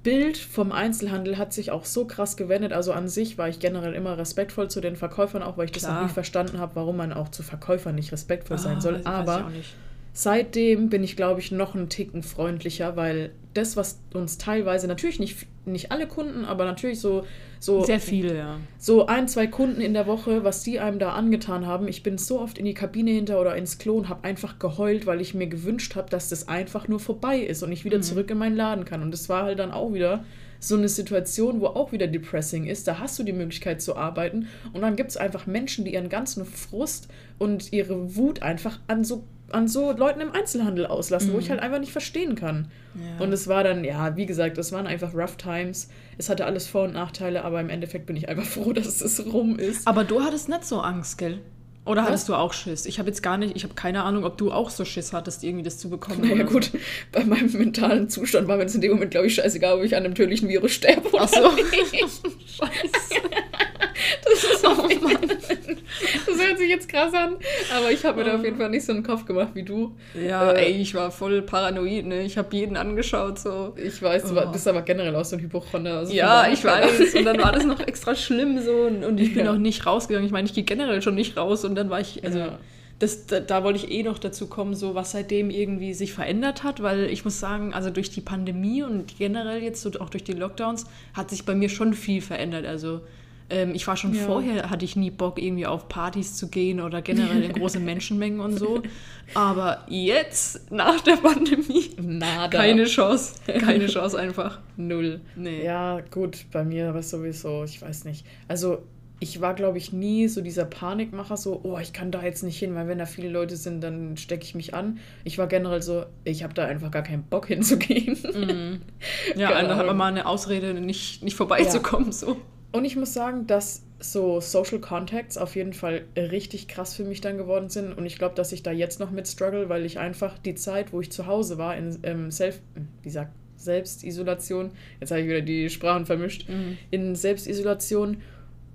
B: Bild vom Einzelhandel hat sich auch so krass gewendet. Also an sich war ich generell immer respektvoll zu den Verkäufern, auch weil ich das
A: Klar.
B: noch nie verstanden habe, warum man auch zu Verkäufern nicht respektvoll sein
A: Ah,
B: soll. Aber. Seitdem bin ich, glaube ich, noch einen Ticken freundlicher, weil das, was uns teilweise, natürlich nicht, nicht alle Kunden, aber natürlich so, so
A: Sehr viele, ja.
B: so ein, zwei Kunden in der Woche, was die einem da angetan haben. Ich bin so oft in die Kabine hinter oder ins Klo und habe einfach geheult, weil ich mir gewünscht habe, dass das einfach nur vorbei ist und ich wieder zurück in meinen Laden kann. Und das war halt dann auch wieder so eine Situation, wo auch wieder depressing ist. Da hast du die Möglichkeit zu arbeiten und dann gibt es einfach Menschen, die ihren ganzen Frust und ihre Wut einfach an so an so Leuten im Einzelhandel auslassen, wo ich halt einfach nicht verstehen kann.
A: Ja.
B: Und es war dann, ja, wie gesagt, es waren einfach rough times. Es hatte alles Vor- und Nachteile, aber im Endeffekt bin ich einfach froh, dass es rum ist.
A: Aber du hattest nicht so Angst, gell? Oder
B: Was?
A: hattest du auch Schiss? Ich habe jetzt gar nicht, ich habe keine Ahnung, ob du auch so Schiss hattest, irgendwie das zu bekommen.
B: Naja,
A: oder
B: gut, bei meinem mentalen Zustand war mir jetzt in dem Moment, glaube ich, scheißegal, ob ich an einem tödlichen Virus sterbe oder
A: Ach so.
B: nicht. Das ist auf jeden Fall. Das hört sich jetzt krass an, aber ich habe mir da auf jeden Fall nicht so einen Kopf gemacht wie du.
A: So. Ja,
B: Äh,
A: ey, ich war voll paranoid, ne? Ich habe jeden angeschaut, so.
B: Ich weiß, du
A: Oh.
B: bist aber generell auch so ein Hypochonder. Also
A: Ja, ich weiß. Und dann war das noch extra schlimm so. Und, und ich bin
B: Ja.
A: auch nicht rausgegangen. Ich meine, ich gehe generell schon nicht raus. Und dann war ich, also,
B: Ja.
A: das, da, da wollte ich eh noch dazu kommen, so was seitdem irgendwie sich verändert hat. Weil ich muss sagen, also durch die Pandemie und generell jetzt so auch durch die Lockdowns hat sich bei mir schon viel verändert. Also, Ähm, ich war schon
B: Ja.
A: vorher, hatte ich nie Bock, irgendwie auf Partys zu gehen oder generell in große Menschenmengen und so. Aber jetzt, nach der Pandemie,
B: Nada.
A: keine Chance. Keine Chance einfach. Null. Nee.
B: Ja, gut, bei mir war es sowieso, ich weiß nicht. Also, ich war, glaube ich, nie so dieser Panikmacher, so, oh, ich kann da jetzt nicht hin, weil wenn da viele Leute sind, dann stecke ich mich an. Ich war generell so, ich habe da einfach gar keinen Bock hinzugehen.
A: Ja,
B: Keine
A: dann hat man mal eine Ausrede, nicht, nicht vorbeizukommen. So.
B: Und ich muss sagen, dass so Social Contacts auf jeden Fall richtig krass für mich dann geworden sind. Und ich glaube, dass ich da jetzt noch mit struggle, weil ich einfach die Zeit, wo ich zu Hause war, in ähm, Self, wie sagt, Selbstisolation, jetzt habe ich wieder die Sprachen vermischt,
A: Mhm.
B: in Selbstisolation,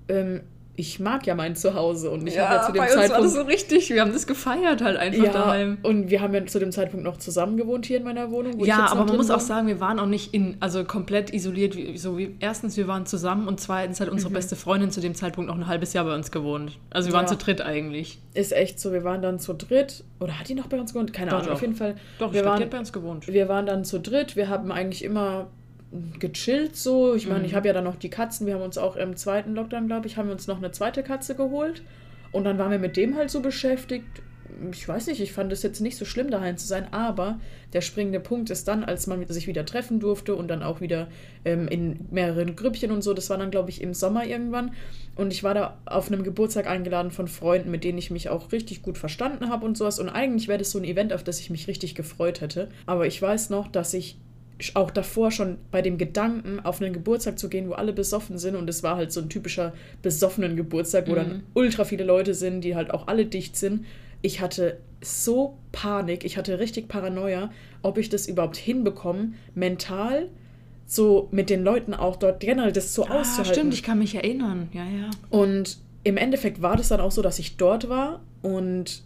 B: ähm, ich mag ja mein Zuhause und ich habe ja
A: Ja,
B: zu dem
A: bei uns war
B: Zeitpunkt
A: das so richtig. Wir haben das gefeiert halt einfach
B: ja,
A: daheim.
B: und wir haben ja zu dem Zeitpunkt noch zusammen gewohnt hier in meiner Wohnung. wo
A: Ja, aber man muss
B: drin
A: auch sagen, wir waren auch nicht in, also komplett isoliert. Wie, so wie, erstens, wir waren zusammen und zweitens hat unsere beste Freundin zu dem Zeitpunkt noch ein halbes Jahr bei uns gewohnt. Also wir waren
B: Ja.
A: zu dritt eigentlich.
B: Ist echt so, wir waren dann zu dritt. Oder hat die noch bei uns gewohnt? Keine
A: Doch,
B: Ahnung,
A: doch.
B: auf jeden Fall.
A: Doch,
B: wir waren,
A: bei uns gewohnt.
B: wir waren dann zu dritt. Wir haben eigentlich immer gechillt so. Ich meine, ich habe ja dann noch die Katzen. Wir haben uns auch im zweiten Lockdown, glaube ich, haben wir uns noch eine zweite Katze geholt. Und dann waren wir mit dem halt so beschäftigt. Ich weiß nicht, ich fand es jetzt nicht so schlimm, daheim zu sein, aber der springende Punkt ist dann, als man sich wieder treffen durfte und dann auch wieder ähm, in mehreren Grüppchen und so. Das war dann, glaube ich, im Sommer irgendwann. Und ich war da auf einem Geburtstag eingeladen von Freunden, mit denen ich mich auch richtig gut verstanden habe und sowas. Und eigentlich wäre das so ein Event, auf das ich mich richtig gefreut hätte. Aber ich weiß noch, dass ich auch davor schon bei dem Gedanken, auf einen Geburtstag zu gehen, wo alle besoffen sind, und es war halt so ein typischer besoffenen Geburtstag, wo dann ultra viele Leute sind, die halt auch alle dicht sind. Ich hatte so Panik, ich hatte richtig Paranoia, ob ich das überhaupt hinbekomme, mental so mit den Leuten auch dort generell das so
A: Ah,
B: auszuhalten.
A: stimmt, ich kann mich erinnern. Ja, ja.
B: Und im Endeffekt war das dann auch so, dass ich dort war und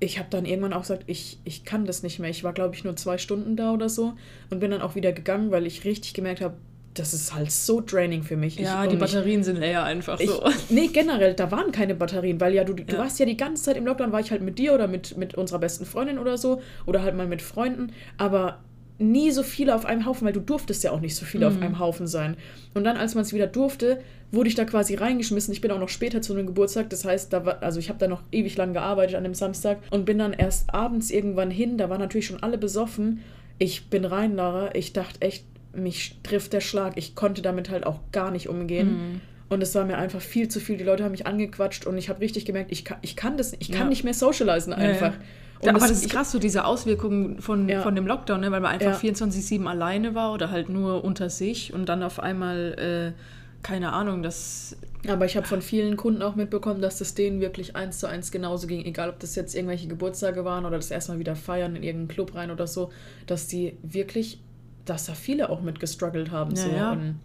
B: ich habe dann irgendwann auch gesagt, ich, ich kann das nicht mehr. Ich war, glaube ich, nur zwei Stunden da oder so und bin dann auch wieder gegangen, weil ich richtig gemerkt habe, das ist halt so draining für mich.
A: Ja,
B: ich,
A: die
B: und ich-
A: Batterien sind leer einfach
B: ich,
A: so.
B: nee, generell, da waren keine Batterien, weil ja du, du
A: Ja.
B: warst ja die ganze Zeit im Lockdown, war ich halt mit dir oder mit, mit unserer besten Freundin oder so oder halt mal mit Freunden, aber nie so viele auf einem Haufen, weil du durftest ja auch nicht so viele
A: Mhm.
B: auf einem Haufen sein. Und dann, als man es wieder durfte, wurde ich da quasi reingeschmissen. Ich bin auch noch später zu einem Geburtstag, das heißt, da war, also ich habe da noch ewig lang gearbeitet an dem Samstag und bin dann erst abends irgendwann hin, da waren natürlich schon alle besoffen. Ich bin rein, Lara, ich dachte echt, mich trifft der Schlag. Ich konnte damit halt auch gar nicht umgehen.
A: Mhm.
B: Und es war mir einfach viel zu viel. Die Leute haben mich angequatscht und ich habe richtig gemerkt, ich kann, ich kann das, ich kann
A: Ja.
B: nicht mehr socialisen einfach.
A: Ja,
B: Und
A: aber das ist krass, so diese Auswirkungen von,
B: Ja.
A: von dem Lockdown, ne? weil man einfach
B: Ja.
A: 24-7 alleine war oder halt nur unter sich und dann auf einmal, äh, keine Ahnung, das.
B: Aber ich habe von vielen Kunden auch mitbekommen, dass das denen wirklich eins zu eins genauso ging. Egal, ob das jetzt irgendwelche Geburtstage waren oder das erstmal wieder feiern in irgendeinen Club rein oder so, dass die wirklich, dass da viele auch mit gestruggelt haben.
A: Ja,
B: so.
A: ja.
B: Und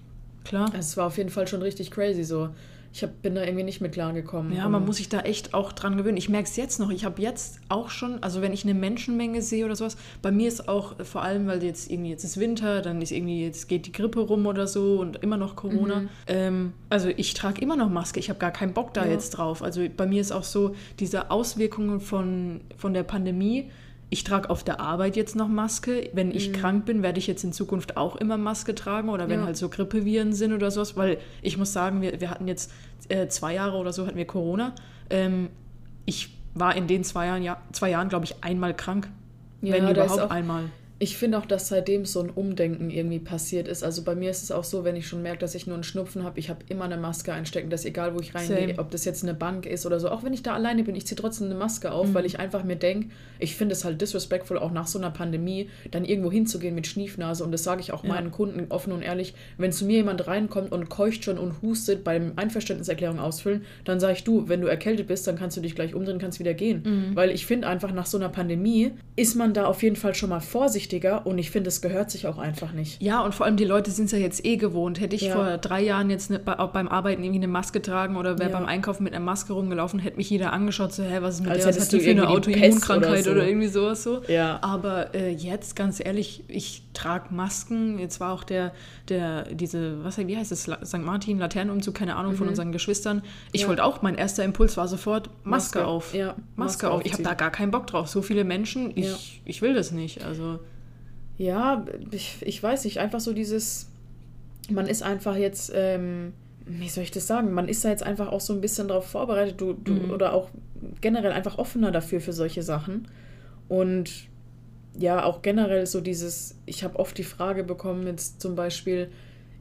A: Klar.
B: es war auf jeden Fall schon richtig crazy so. Ich hab, bin da irgendwie nicht mit klargekommen.
A: Ja, man muss sich da echt auch dran gewöhnen. Ich merke es jetzt noch. Ich habe jetzt auch schon, also wenn ich eine Menschenmenge sehe oder sowas, bei mir ist auch äh, vor allem, weil jetzt irgendwie jetzt ist Winter, dann ist irgendwie jetzt geht die Grippe rum oder so und immer noch Corona.
B: Mhm.
A: Ähm, also ich trage immer noch Maske. Ich habe gar keinen Bock da
B: Ja.
A: jetzt drauf. Also bei mir ist auch so diese Auswirkungen von von der Pandemie. Ich trage auf der Arbeit jetzt noch Maske. Wenn ich krank bin, werde ich jetzt in Zukunft auch immer Maske tragen oder wenn
B: Mhm. Ja.
A: halt so Grippeviren sind oder sowas, weil ich muss sagen, wir, wir hatten jetzt äh, zwei Jahre oder so hatten wir Corona. Ähm, ich war in den zwei Jahren, ja, zwei Jahren glaube ich, einmal krank.
B: Ja,
A: wenn überhaupt einmal.
B: Ich finde auch, dass seitdem so ein Umdenken irgendwie passiert ist. Also bei mir ist es auch so, wenn ich schon merke, dass ich nur einen Schnupfen habe, ich habe immer eine Maske einstecken, dass egal wo ich reingehe, ob das jetzt eine Bank ist oder so, auch wenn ich da alleine bin, ich ziehe trotzdem eine Maske auf,
A: Mhm.
B: weil ich einfach mir denke, ich finde es halt disrespectful, auch nach so einer Pandemie, dann irgendwo hinzugehen mit Schniefnase. Und das sage ich auch
A: Ja.
B: meinen Kunden offen und ehrlich, wenn zu mir jemand reinkommt und keucht schon und hustet beim Einverständniserklärung ausfüllen, dann sage ich, du, wenn du erkältet bist, dann kannst du dich gleich umdrehen, kannst wieder gehen.
A: Mhm.
B: Weil ich finde einfach, nach so einer Pandemie ist man da auf jeden Fall schon mal vorsichtiger und ich finde, das gehört sich auch einfach nicht.
A: Ja, und vor allem die Leute sind es ja jetzt eh gewohnt. Hätte ich
B: Ja.
A: vor drei Jahren jetzt ne, auch beim Arbeiten irgendwie eine Maske tragen oder wäre
B: Ja.
A: beim Einkaufen mit einer Maske rumgelaufen, hätte mich jeder angeschaut, so, hä, was ist mit
B: Als
A: der, was hat die für eine Autoimmunkrankheit oder,
B: oder so.
A: irgendwie sowas so.
B: Ja.
A: Aber äh, jetzt, ganz ehrlich, ich trage Masken. Jetzt war auch der, der, diese, was, wie heißt es, St. Martin, Laternenumzug, keine Ahnung, von unseren Geschwistern. Ich
B: Mhm. Ja.
A: wollte auch, mein erster Impuls war sofort Maske,
B: Maske,
A: auf.
B: ja,
A: Maske,
B: Maske
A: auf. Ich habe da gar keinen Bock drauf. So viele Menschen, ich, ich will das nicht. Also,
B: Ja, ich, ich weiß nicht, einfach so dieses, man ist einfach jetzt, ähm, wie soll ich das sagen? Man ist da jetzt einfach auch so ein bisschen darauf vorbereitet, du, du mhm. oder auch generell einfach offener dafür für solche Sachen. Und ja, auch generell so dieses, ich habe oft die Frage bekommen, jetzt zum Beispiel,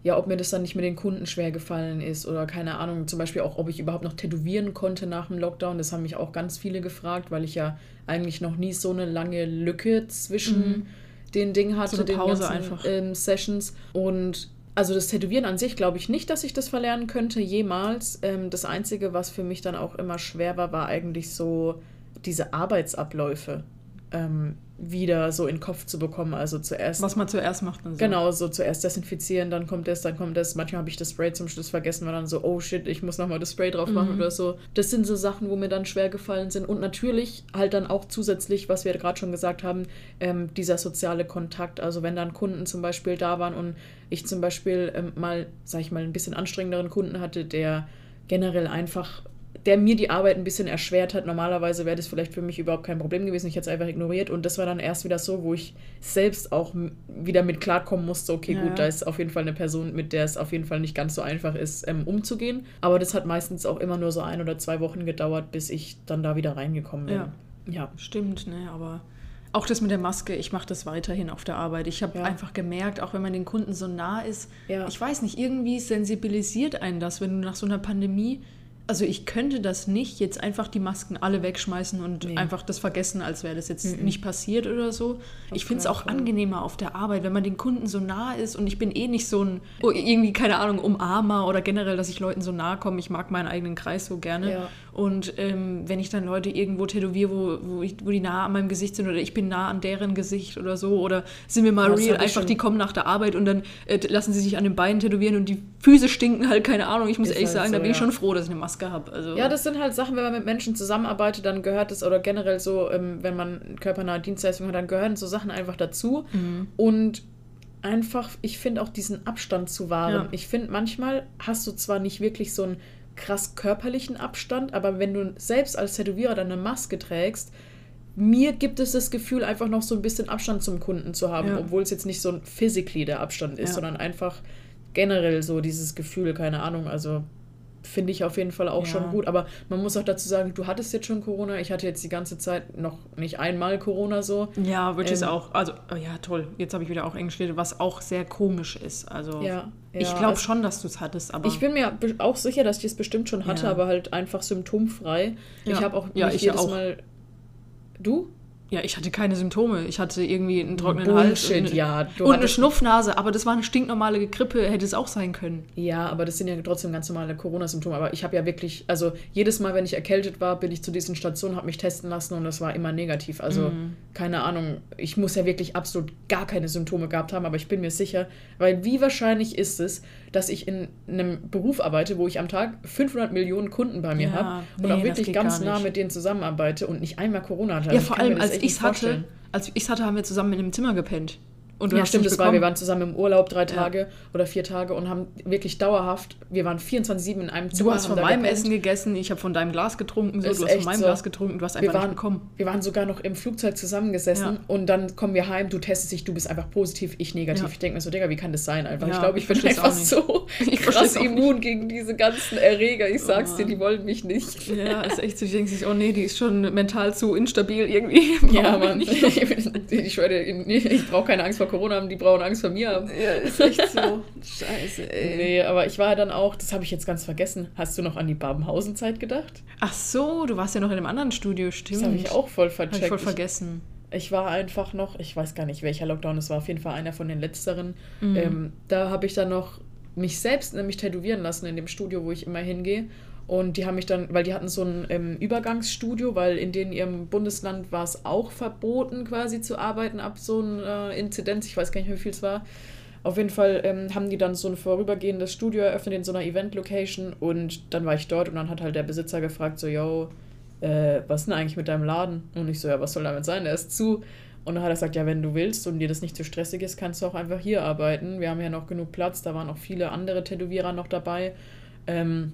B: ja, ob mir das dann nicht mit den Kunden schwer gefallen ist oder keine Ahnung, zum Beispiel auch, ob ich überhaupt noch tätowieren konnte nach dem Lockdown. Das haben mich auch ganz viele gefragt, weil ich ja eigentlich noch nie so eine lange Lücke zwischen mhm. Den Dingen hatte, so den Pause ganzen, einfach. Ähm, Sessions. Und also das Tätowieren an sich glaube ich nicht, dass ich das verlernen könnte, jemals. Ähm, das Einzige, was für mich dann auch immer schwer war, war eigentlich so diese Arbeitsabläufe. Ähm, wieder so in den Kopf zu bekommen. Also zuerst.
A: Was man zuerst macht.
B: Dann so. Genau, so zuerst desinfizieren, dann kommt das, dann kommt das. Manchmal habe ich das Spray zum Schluss vergessen, war dann so, oh shit, ich muss nochmal das Spray drauf machen mhm. oder so. Das sind so Sachen, wo mir dann schwer gefallen sind. Und natürlich halt dann auch zusätzlich, was wir gerade schon gesagt haben, ähm, dieser soziale Kontakt. Also wenn dann Kunden zum Beispiel da waren und ich zum Beispiel ähm, mal, sag ich mal, ein bisschen anstrengenderen Kunden hatte, der generell einfach der mir die Arbeit ein bisschen erschwert hat. Normalerweise wäre das vielleicht für mich überhaupt kein Problem gewesen. Ich hätte es einfach ignoriert. Und das war dann erst wieder so, wo ich selbst auch wieder mit klarkommen musste, okay, ja. gut, da ist auf jeden Fall eine Person, mit der es auf jeden Fall nicht ganz so einfach ist, ähm, umzugehen. Aber das hat meistens auch immer nur so ein oder zwei Wochen gedauert, bis ich dann da wieder reingekommen bin.
A: Ja, ja. stimmt, ne, aber auch das mit der Maske, ich mache das weiterhin auf der Arbeit. Ich habe ja. einfach gemerkt, auch wenn man den Kunden so nah ist, ja. ich weiß nicht, irgendwie sensibilisiert einen das, wenn du nach so einer Pandemie also ich könnte das nicht, jetzt einfach die Masken alle wegschmeißen und nee. einfach das vergessen, als wäre das jetzt mhm. nicht passiert oder so. Auf ich finde es auch angenehmer auf der Arbeit, wenn man den Kunden so nah ist und ich bin eh nicht so ein, oh, irgendwie, keine Ahnung, Umarmer oder generell, dass ich Leuten so nahe komme. Ich mag meinen eigenen Kreis so gerne. Ja. Und ähm, wenn ich dann Leute irgendwo tätowiere, wo, wo, ich, wo die nah an meinem Gesicht sind oder ich bin nah an deren Gesicht oder so oder sind wir mal das real, einfach die kommen nach der Arbeit und dann äh, lassen sie sich an den Beinen tätowieren und die Füße stinken halt, keine Ahnung. Ich muss ist ehrlich halt sagen, so, da bin ja. ich schon froh, dass ich eine Maske habe. Also,
B: ja, das sind halt Sachen, wenn man mit Menschen zusammenarbeitet, dann gehört es, oder generell so, ähm, wenn man körpernahe Dienstleistungen hat, dann gehören so Sachen einfach dazu. Mhm. Und einfach, ich finde auch diesen Abstand zu wahren. Ja. Ich finde, manchmal hast du zwar nicht wirklich so ein krass körperlichen Abstand, aber wenn du selbst als Tätowierer dann eine Maske trägst, mir gibt es das Gefühl, einfach noch so ein bisschen Abstand zum Kunden zu haben, ja. obwohl es jetzt nicht so ein physically der Abstand ist, ja. sondern einfach generell so dieses Gefühl, keine Ahnung, also finde ich auf jeden Fall auch ja. schon gut. Aber man muss auch dazu sagen, du hattest jetzt schon Corona. Ich hatte jetzt die ganze Zeit noch nicht einmal Corona so.
A: Ja, wirklich ähm, auch. Also, oh ja, toll. Jetzt habe ich wieder auch Englisch geredet, was auch sehr komisch ist. Also, ja, ja ich glaube also, schon, dass du es hattest. Aber
B: ich bin mir auch sicher, dass ich es bestimmt schon hatte, aber halt einfach symptomfrei. Ich habe auch
A: ja, ich jedes auch. Mal.
B: Du?
A: Ja, ich hatte keine Symptome. Ich hatte irgendwie einen trockenen Bullshit, Hals und, ja, und eine Schnupfnase, aber das war eine stinknormale Grippe, hätte es auch sein können.
B: Ja, aber das sind ja trotzdem ganz normale Corona-Symptome. Aber ich habe ja wirklich, also jedes Mal, wenn ich erkältet war, bin ich zu diesen Stationen, habe mich testen lassen und das war immer negativ. Also mhm. keine Ahnung, ich muss ja wirklich absolut gar keine Symptome gehabt haben, aber ich bin mir sicher, weil wie wahrscheinlich ist es, dass ich in einem Beruf arbeite, wo ich am Tag 500 Millionen Kunden bei mir ja, habe und nee, auch wirklich ganz nah mit denen zusammenarbeite und nicht einmal Corona hatte.
A: Ja, vor allem, als ich es hatte, als ich es hatte, haben wir zusammen in einem Zimmer gepennt.
B: Und du ja, stimmt, das war, wir waren zusammen im Urlaub drei Tage ja. oder vier Tage und haben wirklich dauerhaft, wir waren 24-7 in einem
A: Zimmer. Du hast von meinem gepennt. Essen gegessen, ich habe von deinem Glas getrunken, so, du hast von meinem so. Glas getrunken, du hast einfach
B: wir waren,
A: nicht bekommen.
B: Wir waren sogar noch im Flugzeug zusammengesessen ja. und dann kommen wir heim, du testest dich, du bist einfach positiv, ich negativ. Ich denke mir so, Digga, wie kann das sein einfach? ich glaube, ich, bin einfach so ich krass immun gegen diese ganzen Erreger. Ich sag's oh. dir, die wollen mich nicht.
A: Ja, ist echt so, ich denke sich, oh nee, die ist schon mental zu instabil irgendwie.
B: ja, Mann. ich, ich, ich brauche keine Angst vor Corona, die brauchen Angst vor mir haben.
A: Ja, ist echt so. Scheiße, ey.
B: Nee, aber ich war dann auch, das habe ich jetzt ganz vergessen. Hast du noch an die Babenhausen-Zeit gedacht?
A: Ach so, du warst ja noch in einem anderen Studio, stimmt.
B: Das habe ich auch voll vercheckt. Hab
A: ich voll vergessen.
B: Ich, ich, war einfach noch, ich weiß gar nicht, welcher Lockdown es war, auf jeden Fall einer von den letzteren. Mhm. Ähm, da habe ich dann noch mich selbst nämlich tätowieren lassen in dem Studio, wo ich immer hingehe. Und die haben mich dann, weil die hatten so ein ähm, Übergangsstudio, weil in denen ihrem Bundesland war es auch verboten, quasi zu arbeiten ab so einer äh, Inzidenz. Ich weiß gar nicht, wie viel es war. Auf jeden Fall ähm, haben die dann so ein vorübergehendes Studio eröffnet in so einer Event-Location und dann war ich dort und dann hat halt der Besitzer gefragt, so, yo, äh, was ist denn eigentlich mit deinem Laden? Und ich so, ja, was soll damit sein? Der ist zu. Und dann hat er gesagt, ja, wenn du willst und dir das nicht zu stressig ist, kannst du auch einfach hier arbeiten. Wir haben ja noch genug Platz, da waren auch viele andere Tätowierer noch dabei. Ähm,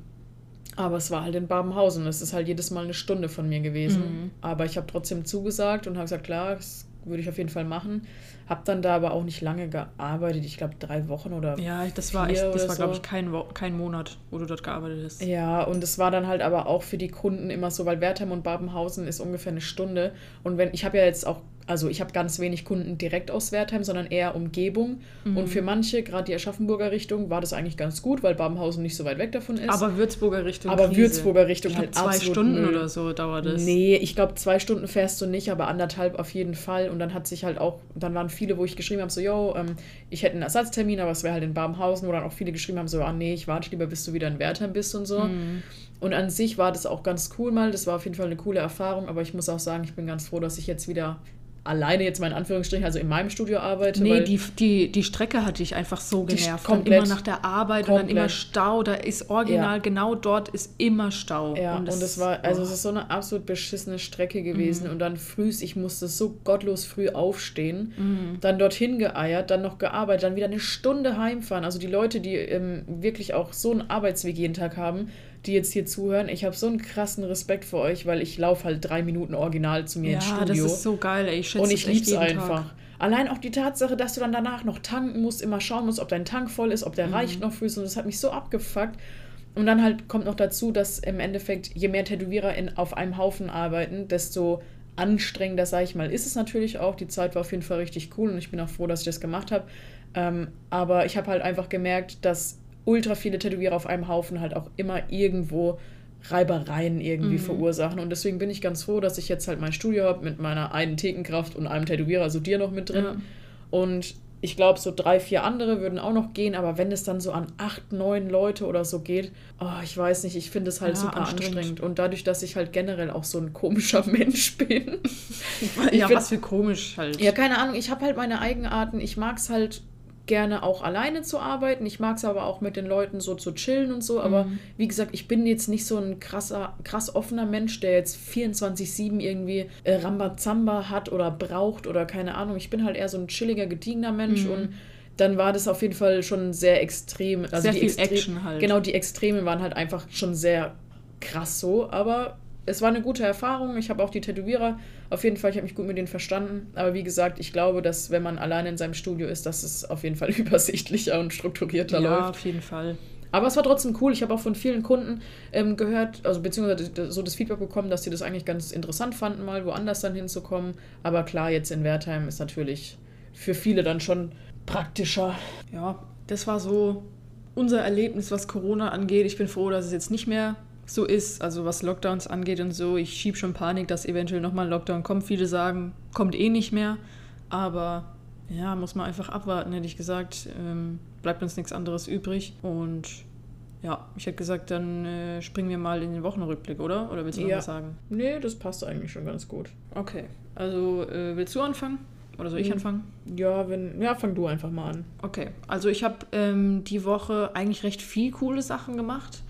B: aber es war halt in Babenhausen. Es ist halt jedes Mal eine Stunde von mir gewesen. Mhm. Aber ich habe trotzdem zugesagt und habe gesagt, klar, es würde ich auf jeden Fall machen. Hab dann da aber auch nicht lange gearbeitet, ich glaube drei Wochen oder
A: Ja, das war echt, das war so. glaube ich kein, kein Monat, wo du dort gearbeitet hast.
B: Ja, und es war dann halt aber auch für die Kunden immer so, weil Wertheim und Babenhausen ist ungefähr eine Stunde und wenn, ich habe ja jetzt auch also ich habe ganz wenig Kunden direkt aus Wertheim, sondern eher Umgebung. Mhm. Und für manche, gerade die Aschaffenburger Richtung, war das eigentlich ganz gut, weil Babenhausen nicht so weit weg davon ist.
A: Aber Würzburger Richtung.
B: Aber Krise. Würzburger Richtung
A: ich halt zwei Stunden oder so dauert es.
B: Nee, ich glaube zwei Stunden fährst du nicht, aber anderthalb auf jeden Fall. Und dann hat sich halt auch, dann waren viele, wo ich geschrieben habe, so, yo, ähm, ich hätte einen Ersatztermin, aber es wäre halt in Babenhausen, wo dann auch viele geschrieben haben, so, ah nee, ich warte lieber, bis du wieder in Wertheim bist und so. Mhm. Und an sich war das auch ganz cool mal. Das war auf jeden Fall eine coole Erfahrung, aber ich muss auch sagen, ich bin ganz froh, dass ich jetzt wieder alleine jetzt mal in Anführungsstrichen, also in meinem Studio arbeite.
A: Nee, die, die, die Strecke hatte ich einfach so genervt. Komplett, dann immer nach der Arbeit komplett. und dann immer Stau. Da ist original, ja. genau dort ist immer Stau.
B: Ja, und es war, also oh. es ist so eine absolut beschissene Strecke gewesen. Mhm. Und dann früh, ich musste so gottlos früh aufstehen, mhm. dann dorthin geeiert, dann noch gearbeitet, dann wieder eine Stunde heimfahren. Also die Leute, die ähm, wirklich auch so einen Arbeitsweg jeden Tag haben, die jetzt hier zuhören, ich habe so einen krassen Respekt vor euch, weil ich laufe halt drei Minuten original zu mir
A: ja,
B: ins Studio.
A: Ja, das ist so geil, ey. Ich
B: schätze Und ich liebe es einfach. Tag. Allein auch die Tatsache, dass du dann danach noch tanken musst, immer schauen musst, ob dein Tank voll ist, ob der mhm. reicht noch früh. Und das hat mich so abgefuckt. Und dann halt kommt noch dazu, dass im Endeffekt, je mehr Tätowierer in, auf einem Haufen arbeiten, desto anstrengender, sage ich mal, ist es natürlich auch. Die Zeit war auf jeden Fall richtig cool und ich bin auch froh, dass ich das gemacht habe. Ähm, aber ich habe halt einfach gemerkt, dass ultra viele Tätowierer auf einem Haufen halt auch immer irgendwo Reibereien irgendwie mhm. verursachen. Und deswegen bin ich ganz froh, dass ich jetzt halt mein Studio habe mit meiner einen Thekenkraft und einem Tätowierer, also dir noch mit drin. Ja. Und ich glaube, so drei, vier andere würden auch noch gehen, aber wenn es dann so an acht, neun Leute oder so geht, oh, ich weiß nicht, ich finde es halt ja, super anstrengend. anstrengend. Und dadurch, dass ich halt generell auch so ein komischer Mensch bin.
A: ja, find, was für komisch halt.
B: Ja, keine Ahnung, ich habe halt meine Eigenarten. Ich mag es halt gerne auch alleine zu arbeiten. Ich mag es aber auch mit den Leuten so zu chillen und so. Aber mhm. wie gesagt, ich bin jetzt nicht so ein krasser, krass offener Mensch, der jetzt 24-7 irgendwie äh, Rambazamba hat oder braucht oder keine Ahnung. Ich bin halt eher so ein chilliger, gediegener Mensch mhm. und dann war das auf jeden Fall schon sehr extrem. Also
A: sehr
B: viel
A: Extre Action halt.
B: Genau, die Extremen waren halt einfach schon sehr krass so. Aber es war eine gute Erfahrung. Ich habe auch die Tätowierer auf jeden Fall, ich habe mich gut mit denen verstanden. Aber wie gesagt, ich glaube, dass wenn man alleine in seinem Studio ist, dass es auf jeden Fall übersichtlicher und strukturierter
A: ja,
B: läuft.
A: Ja, auf jeden Fall.
B: Aber es war trotzdem cool. Ich habe auch von vielen Kunden ähm, gehört, also beziehungsweise so das Feedback bekommen, dass sie das eigentlich ganz interessant fanden, mal woanders dann hinzukommen. Aber klar, jetzt in Wertheim ist natürlich für viele dann schon praktischer.
A: Ja, das war so unser Erlebnis, was Corona angeht. Ich bin froh, dass es jetzt nicht mehr so ist, also was Lockdowns angeht und so. Ich schiebe schon Panik, dass eventuell nochmal ein Lockdown kommt. Viele sagen, kommt eh nicht mehr. Aber ja, muss man einfach abwarten, hätte ich gesagt. Ähm, bleibt uns nichts anderes übrig. Und ja, ich hätte gesagt, dann äh, springen wir mal in den Wochenrückblick, oder? Oder willst du ja. noch was sagen?
B: Nee, das passt eigentlich schon ganz gut.
A: Okay. Also äh, willst du anfangen? Oder soll ich hm. anfangen?
B: Ja, wenn, ja, fang du einfach mal an.
A: Okay. Also ich habe ähm, die Woche eigentlich recht viel coole Sachen gemacht.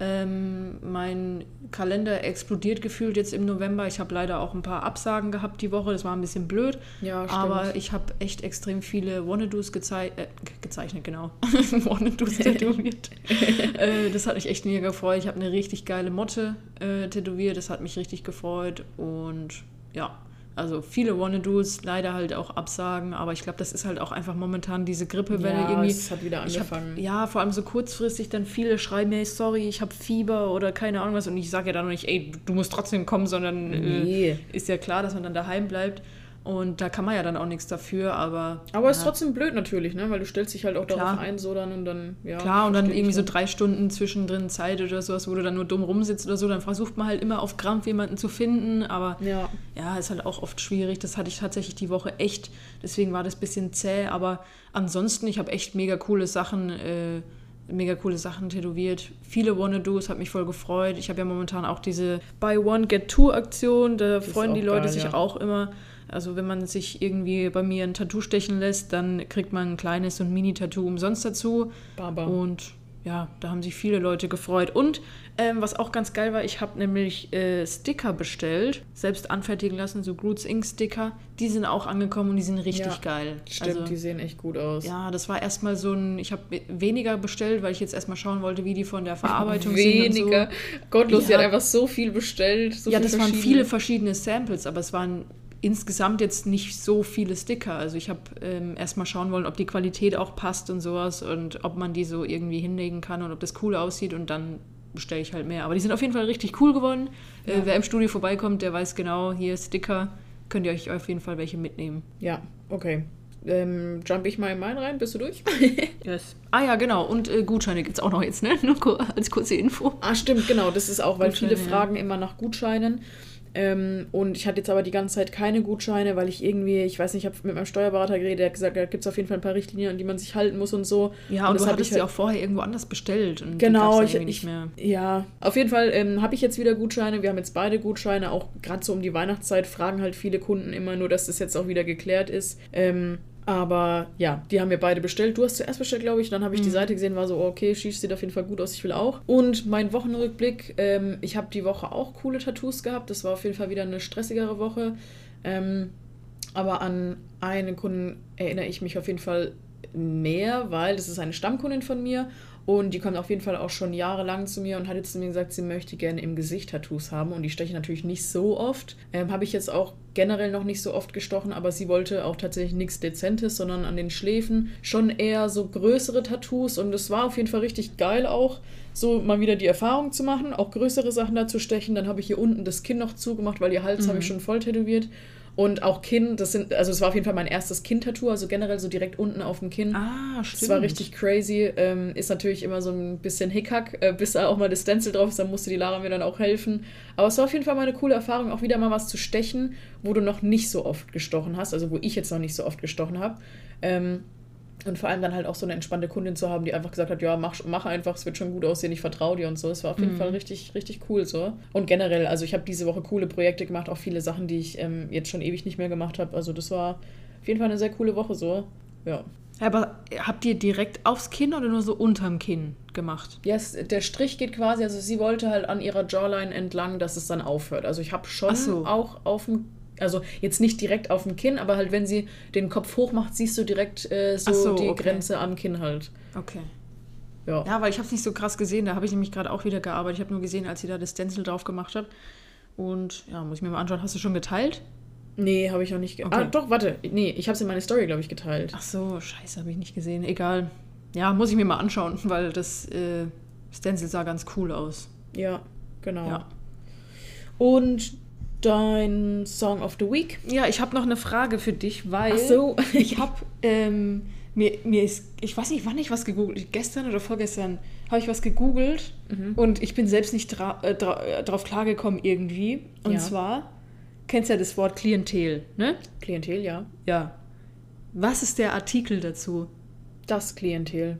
A: Ähm, mein Kalender explodiert gefühlt jetzt im November. Ich habe leider auch ein paar Absagen gehabt die Woche. Das war ein bisschen blöd.
B: Ja, stimmt.
A: Aber ich habe echt extrem viele Wannadoos gezei äh, gezeichnet, genau. Wannadoos tätowiert. äh, das hat mich echt mega gefreut. Ich habe eine richtig geile Motte äh, tätowiert. Das hat mich richtig gefreut. Und ja, also viele Wannadoos leider halt auch absagen, aber ich glaube, das ist halt auch einfach momentan diese Grippewelle
B: ja,
A: irgendwie.
B: Es hat wieder angefangen.
A: Hab, ja, vor allem so kurzfristig dann viele schreiben mir, sorry, ich habe Fieber oder keine Ahnung was und ich sage ja dann noch nicht, ey, du musst trotzdem kommen, sondern nee. äh, ist ja klar, dass man dann daheim bleibt. Und da kann man ja dann auch nichts dafür, aber.
B: Aber ja. ist trotzdem blöd natürlich, ne? Weil du stellst dich halt auch Klar. darauf ein, so dann und dann, ja.
A: Klar, und dann irgendwie so drei Stunden zwischendrin Zeit oder sowas, wo du dann nur dumm rumsitzt oder so, dann versucht man halt immer auf Krampf jemanden zu finden, aber
B: ja,
A: ja ist halt auch oft schwierig. Das hatte ich tatsächlich die Woche echt, deswegen war das ein bisschen zäh, aber ansonsten, ich habe echt mega coole Sachen. Äh, mega coole Sachen tätowiert. Viele Wanna-Dos, hat mich voll gefreut. Ich habe ja momentan auch diese Buy One, Get Two Aktion. Da das freuen die Leute geil, sich ja. auch immer. Also wenn man sich irgendwie bei mir ein Tattoo stechen lässt, dann kriegt man ein kleines und Mini-Tattoo umsonst dazu.
B: Baba.
A: Und ja, da haben sich viele Leute gefreut. Und ähm, was auch ganz geil war, ich habe nämlich äh, Sticker bestellt, selbst anfertigen lassen, so Groots Ink Sticker. Die sind auch angekommen und die sind richtig ja, geil.
B: Stimmt, also, die sehen echt gut aus.
A: Ja, das war erstmal so ein, ich habe weniger bestellt, weil ich jetzt erstmal schauen wollte, wie die von der Verarbeitung
B: weniger. sind. Weniger. So. Gottlos, ja. sie hat einfach so viel bestellt. So
A: ja,
B: viel
A: das waren viele verschiedene Samples, aber es waren insgesamt jetzt nicht so viele Sticker. Also ich habe ähm, erstmal schauen wollen, ob die Qualität auch passt und sowas und ob man die so irgendwie hinlegen kann und ob das cool aussieht und dann bestelle ich halt mehr. Aber die sind auf jeden Fall richtig cool geworden. Äh, ja. Äh, wer im Studio vorbeikommt, der weiß genau, hier Sticker, könnt ihr euch auf jeden Fall welche mitnehmen.
B: Ja, okay. Ähm, jump ich mal in meinen rein? Bist du durch?
A: yes. Ah ja, genau. Und äh, Gutscheine gibt es auch noch jetzt, ne? Nur als kurze Info.
B: Ah, stimmt, genau. Das ist auch, weil Gutscheine, viele fragen immer nach Gutscheinen. Ähm, und ich hatte jetzt aber die ganze Zeit keine Gutscheine, weil ich irgendwie, ich weiß nicht, ich habe mit meinem Steuerberater geredet, der hat gesagt, da gibt es auf jeden Fall ein paar Richtlinien, an die man sich halten muss und so.
A: Ja, und, und das du hattest halt, ja auch vorher irgendwo anders bestellt. Und
B: genau, ich, nicht mehr. ja. Auf jeden Fall ähm, habe ich jetzt wieder Gutscheine. Wir haben jetzt beide Gutscheine, auch gerade so um die Weihnachtszeit fragen halt viele Kunden immer nur, dass das jetzt auch wieder geklärt ist. Ähm, aber ja, die haben wir beide bestellt. Du hast zuerst bestellt, glaube ich. Dann habe ich mhm. die Seite gesehen, war so, okay, Shish sieht auf jeden Fall gut aus, ich will auch. Und mein Wochenrückblick, ähm, ich habe die Woche auch coole Tattoos gehabt. Das war auf jeden Fall wieder eine stressigere Woche. Ähm, aber an einen Kunden erinnere ich mich auf jeden Fall mehr, weil das ist eine Stammkundin von mir und die kommt auf jeden Fall auch schon jahrelang zu mir und hat jetzt zu mir gesagt, sie möchte gerne im Gesicht Tattoos haben. Und die steche natürlich nicht so oft. Ähm, Habe ich jetzt auch generell noch nicht so oft gestochen, aber sie wollte auch tatsächlich nichts Dezentes, sondern an den Schläfen schon eher so größere Tattoos. Und es war auf jeden Fall richtig geil auch, so mal wieder die Erfahrung zu machen, auch größere Sachen da zu stechen. Dann habe ich hier unten das Kinn noch zugemacht, weil ihr Hals mhm. habe ich schon voll tätowiert. Und auch Kinn, das sind, also es war auf jeden Fall mein erstes Kinn-Tattoo, also generell so direkt unten auf dem Kinn. Ah, stimmt. Das war richtig crazy. Ähm, ist natürlich immer so ein bisschen Hickhack, äh, bis da auch mal das Stencil drauf ist, dann musste die Lara mir dann auch helfen. Aber es war auf jeden Fall mal eine coole Erfahrung, auch wieder mal was zu stechen, wo du noch nicht so oft gestochen hast, also wo ich jetzt noch nicht so oft gestochen habe. Ähm, und vor allem dann halt auch so eine entspannte Kundin zu haben, die einfach gesagt hat, ja, mach, mach einfach, es wird schon gut aussehen, ich vertraue dir und so. Es war auf jeden mhm. Fall richtig, richtig cool so. Und generell, also ich habe diese Woche coole Projekte gemacht, auch viele Sachen, die ich ähm, jetzt schon ewig nicht mehr gemacht habe. Also das war auf jeden Fall eine sehr coole Woche so. Ja.
A: Aber habt ihr direkt aufs Kinn oder nur so unterm Kinn gemacht?
B: Ja, yes, der Strich geht quasi, also sie wollte halt an ihrer Jawline entlang, dass es dann aufhört. Also ich habe schon so. auch auf dem also jetzt nicht direkt auf dem Kinn, aber halt, wenn sie den Kopf hoch macht, siehst du direkt äh, so, so, die okay. Grenze am Kinn halt.
A: Okay. Ja, ja weil ich habe es nicht so krass gesehen. Da habe ich nämlich gerade auch wieder gearbeitet. Ich habe nur gesehen, als sie da das Stencil drauf gemacht hat. Und ja, muss ich mir mal anschauen. Hast du schon geteilt?
B: Nee, habe ich noch nicht. Ge okay. Ah, doch, warte. Nee, ich habe es in meine Story, glaube ich, geteilt.
A: Ach so, scheiße, habe ich nicht gesehen. Egal. Ja, muss ich mir mal anschauen, weil das äh, Stencil sah ganz cool aus.
B: Ja, genau. Ja. Und dein Song of the Week.
A: Ja, ich habe noch eine Frage für dich, weil Ach so. ich habe ähm, mir, mir ist, ich weiß nicht, wann ich was gegoogelt, gestern oder vorgestern habe ich was gegoogelt mhm. und ich bin selbst nicht dra äh, dra äh, drauf klargekommen irgendwie. Und ja. zwar, kennst du ja das Wort Klientel, ne?
B: Klientel, ja.
A: Ja. Was ist der Artikel dazu?
B: Das Klientel.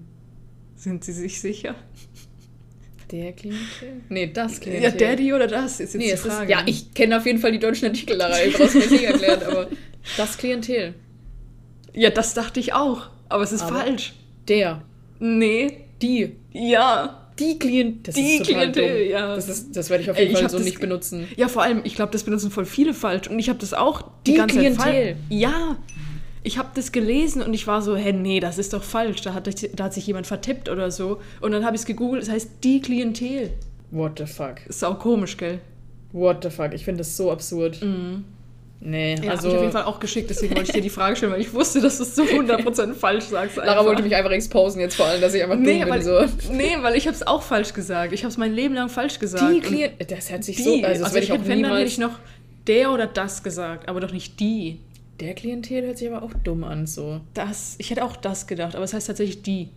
A: Sind Sie sich sicher?
B: Der Klientel? Nee, das
A: Klientel. Ja, der, die oder das ist jetzt nee, die
B: Frage. Ist, ja, ich kenne auf jeden Fall die deutschen Artikel da rein. Brauchst mir nicht erklären, aber das Klientel.
A: Ja, das dachte ich auch. Aber es ist aber falsch.
B: Der.
A: Nee.
B: Die.
A: Ja.
B: Die Klient das
A: die Klientel, dumm. ja.
B: Das, ist, das werde ich auf jeden Ey, Fall so nicht benutzen.
A: Ja, vor allem, ich glaube, das benutzen voll viele falsch. Und ich habe das auch die, die ganze Klientel. Zeit falsch. Ja, ich habe das gelesen und ich war so, hä, nee, das ist doch falsch. Da hat, da hat sich jemand vertippt oder so. Und dann habe ich es gegoogelt, das heißt die Klientel.
B: What the fuck?
A: Ist auch komisch, gell?
B: What the fuck? Ich finde das so absurd.
A: Mhm.
B: Nee,
A: ja, also. Ich auf jeden Fall auch geschickt, deswegen wollte ich dir die Frage stellen, weil ich wusste, dass du es zu 100% falsch sagst.
B: Einfach. Lara wollte mich einfach exposen jetzt vor allem, dass ich einfach
A: nee,
B: dumm
A: weil,
B: bin.
A: So. Nee, weil ich habe es auch falsch gesagt. Ich habe es mein Leben lang falsch gesagt.
B: Die Klientel. Das hört sich die, so.
A: Also, das also ich, ich auch niemals... dann hätte ich noch der oder das gesagt, aber doch nicht die.
B: Der Klientel hört sich aber auch dumm an, so.
A: Das, ich hätte auch das gedacht, aber es heißt tatsächlich die.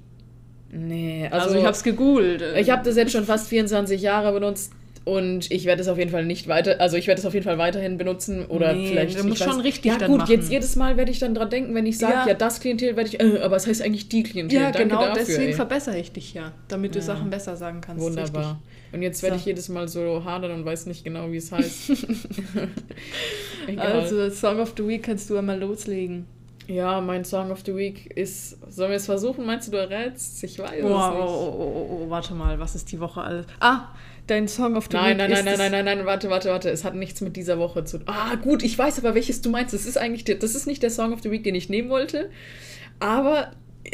B: Nee,
A: also, also ich habe es gegoogelt.
B: Ich habe das jetzt schon fast 24 Jahre benutzt und ich werde es auf jeden Fall nicht weiter, also ich werde es auf jeden Fall weiterhin benutzen oder nee, vielleicht.
A: Du musst schon weiß, richtig
B: Ja gut, machen. jetzt jedes Mal werde ich dann dran denken, wenn ich sage, ja. ja. das Klientel werde ich, äh, aber es heißt eigentlich die Klientel.
A: Ja,
B: Danke
A: genau,
B: dafür,
A: deswegen
B: ey.
A: verbessere ich dich ja, damit du ja. Sachen besser sagen kannst.
B: Wunderbar. Und jetzt werde so. ich jedes Mal so hadern und weiß nicht genau, wie es heißt.
A: also, Song of the Week kannst du einmal loslegen.
B: Ja, mein Song of the Week ist. Sollen wir es versuchen? Meinst du, du errätst? Ich weiß
A: oh, es nicht. Oh, oh, oh, oh, warte mal, was ist die Woche alles? Ah, dein Song of the
B: nein,
A: Week.
B: Nein, nein, nein, nein, nein, nein, warte, warte, warte. Es hat nichts mit dieser Woche zu tun. Ah, gut, ich weiß aber, welches du meinst. Das ist eigentlich. Der, das ist nicht der Song of the Week, den ich nehmen wollte. Aber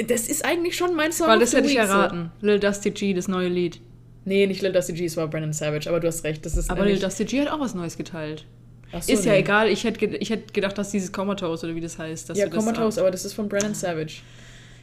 B: das ist eigentlich schon mein Song
A: Weil of the Week. Weil das hätte ich erraten. So. Lil Dusty G, das neue Lied.
B: Nee, nicht Lil Dusty G, es war Brandon Savage, aber du hast recht. Das ist
A: aber Lil Dusty G hat auch was Neues geteilt. So, ist ja nee. egal, ich hätte ich hätt gedacht, dass dieses Comatose oder wie das heißt.
B: ja, Comatose, aber das ist von Brandon Savage.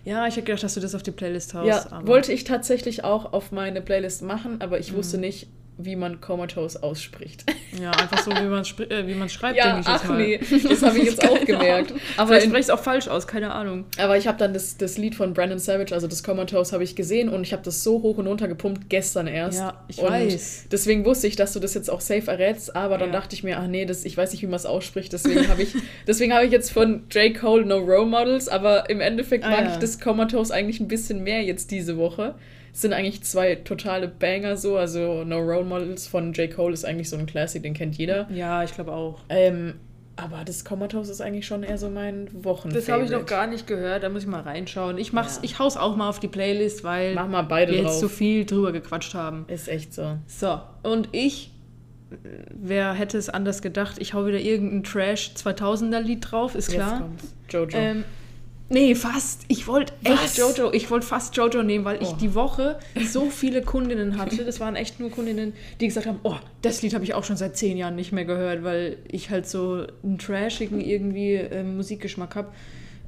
A: Ja, ich hätte gedacht, dass du das auf die Playlist haust.
B: Ja, wollte ich tatsächlich auch auf meine Playlist machen, aber ich mhm. wusste nicht, wie man Comatose ausspricht.
A: Ja, einfach so, wie man äh, es schreibt, ja, denke ich ach jetzt mal. nee,
B: das habe ich jetzt auch gemerkt.
A: Aber Vielleicht spreche ich es auch falsch aus, keine Ahnung.
B: Aber ich habe dann das, das Lied von Brandon Savage, also das Comatose, habe ich gesehen und ich habe das so hoch und runter gepumpt gestern erst.
A: Ja, ich
B: und
A: weiß.
B: Deswegen wusste ich, dass du das jetzt auch safe errätst, aber dann ja. dachte ich mir, ach nee, das, ich weiß nicht, wie man es ausspricht, deswegen habe ich, hab ich jetzt von J. Cole No Role Models, aber im Endeffekt ah, mag ja. ich das Comatose eigentlich ein bisschen mehr jetzt diese Woche sind eigentlich zwei totale Banger so. Also No Role Models von J. Cole ist eigentlich so ein Classic, den kennt jeder.
A: Ja, ich glaube auch.
B: Ähm, aber das Comatose ist eigentlich schon eher so mein Wochen.
A: Das habe ich noch gar nicht gehört, da muss ich mal reinschauen. Ich mach's, ja. ich hau's auch mal auf die Playlist, weil
B: Mach mal beide
A: wir drauf. jetzt so viel drüber gequatscht haben.
B: Ist echt so.
A: So, und ich, wer hätte es anders gedacht, ich hau wieder irgendein Trash 2000er Lied drauf, ist klar. Jetzt kommt's. Jojo. Ähm, Nee, fast. Ich wollte echt Jojo. Ich wollte fast Jojo nehmen, weil ich oh. die Woche so viele Kundinnen hatte. Das waren echt nur Kundinnen, die gesagt haben: Oh, das Lied habe ich auch schon seit zehn Jahren nicht mehr gehört, weil ich halt so einen trashigen irgendwie äh, Musikgeschmack habe.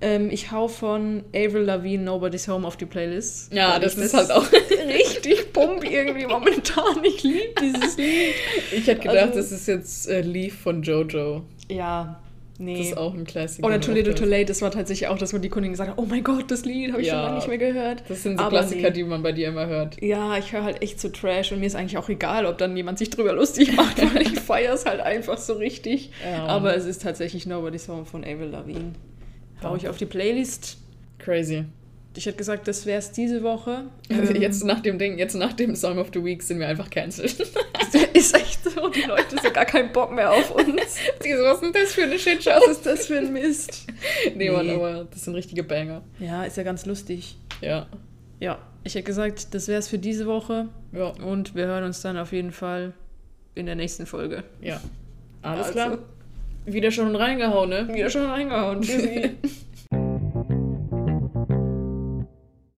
A: Ähm, ich hau von Avril Lavigne Nobody's Home auf die Playlist.
B: Ja, das ist halt auch
A: richtig pump irgendwie momentan. Ich liebe dieses Lied.
B: Ich hätte gedacht, also, das ist jetzt äh, Leaf von Jojo.
A: Ja, Nee.
B: Das ist auch ein Klassiker.
A: Oder Too Little Too Late, das war tatsächlich auch das, wo die Kundin gesagt hat, oh mein Gott, das Lied habe ich ja, schon lange nicht mehr gehört.
B: Das sind so Aber Klassiker, nee. die man bei dir immer hört.
A: Ja, ich höre halt echt so Trash und mir ist eigentlich auch egal, ob dann jemand sich drüber lustig macht, weil ich feiere es halt einfach so richtig. Ja. Aber es ist tatsächlich Nobody's Home von Avril Lavigne. Baue ich auf die Playlist.
B: Crazy.
A: Ich hätte gesagt, das wäre es diese Woche.
B: Also jetzt nach dem Ding, jetzt nach dem Song of the Week sind wir einfach cancelled.
A: ist echt so, die Leute sind gar keinen Bock mehr auf uns.
B: Die so, was ist denn das für eine Shitshow?
A: Was ist das für ein Mist?
B: Nee, nee. Mann, aber das sind richtige Banger.
A: Ja, ist ja ganz lustig.
B: Ja.
A: Ja, ich hätte gesagt, das wäre es für diese Woche.
B: Ja.
A: Und wir hören uns dann auf jeden Fall in der nächsten Folge.
B: Ja. Alles also. klar. Wieder schon reingehauen, ne?
A: Wieder schon reingehauen.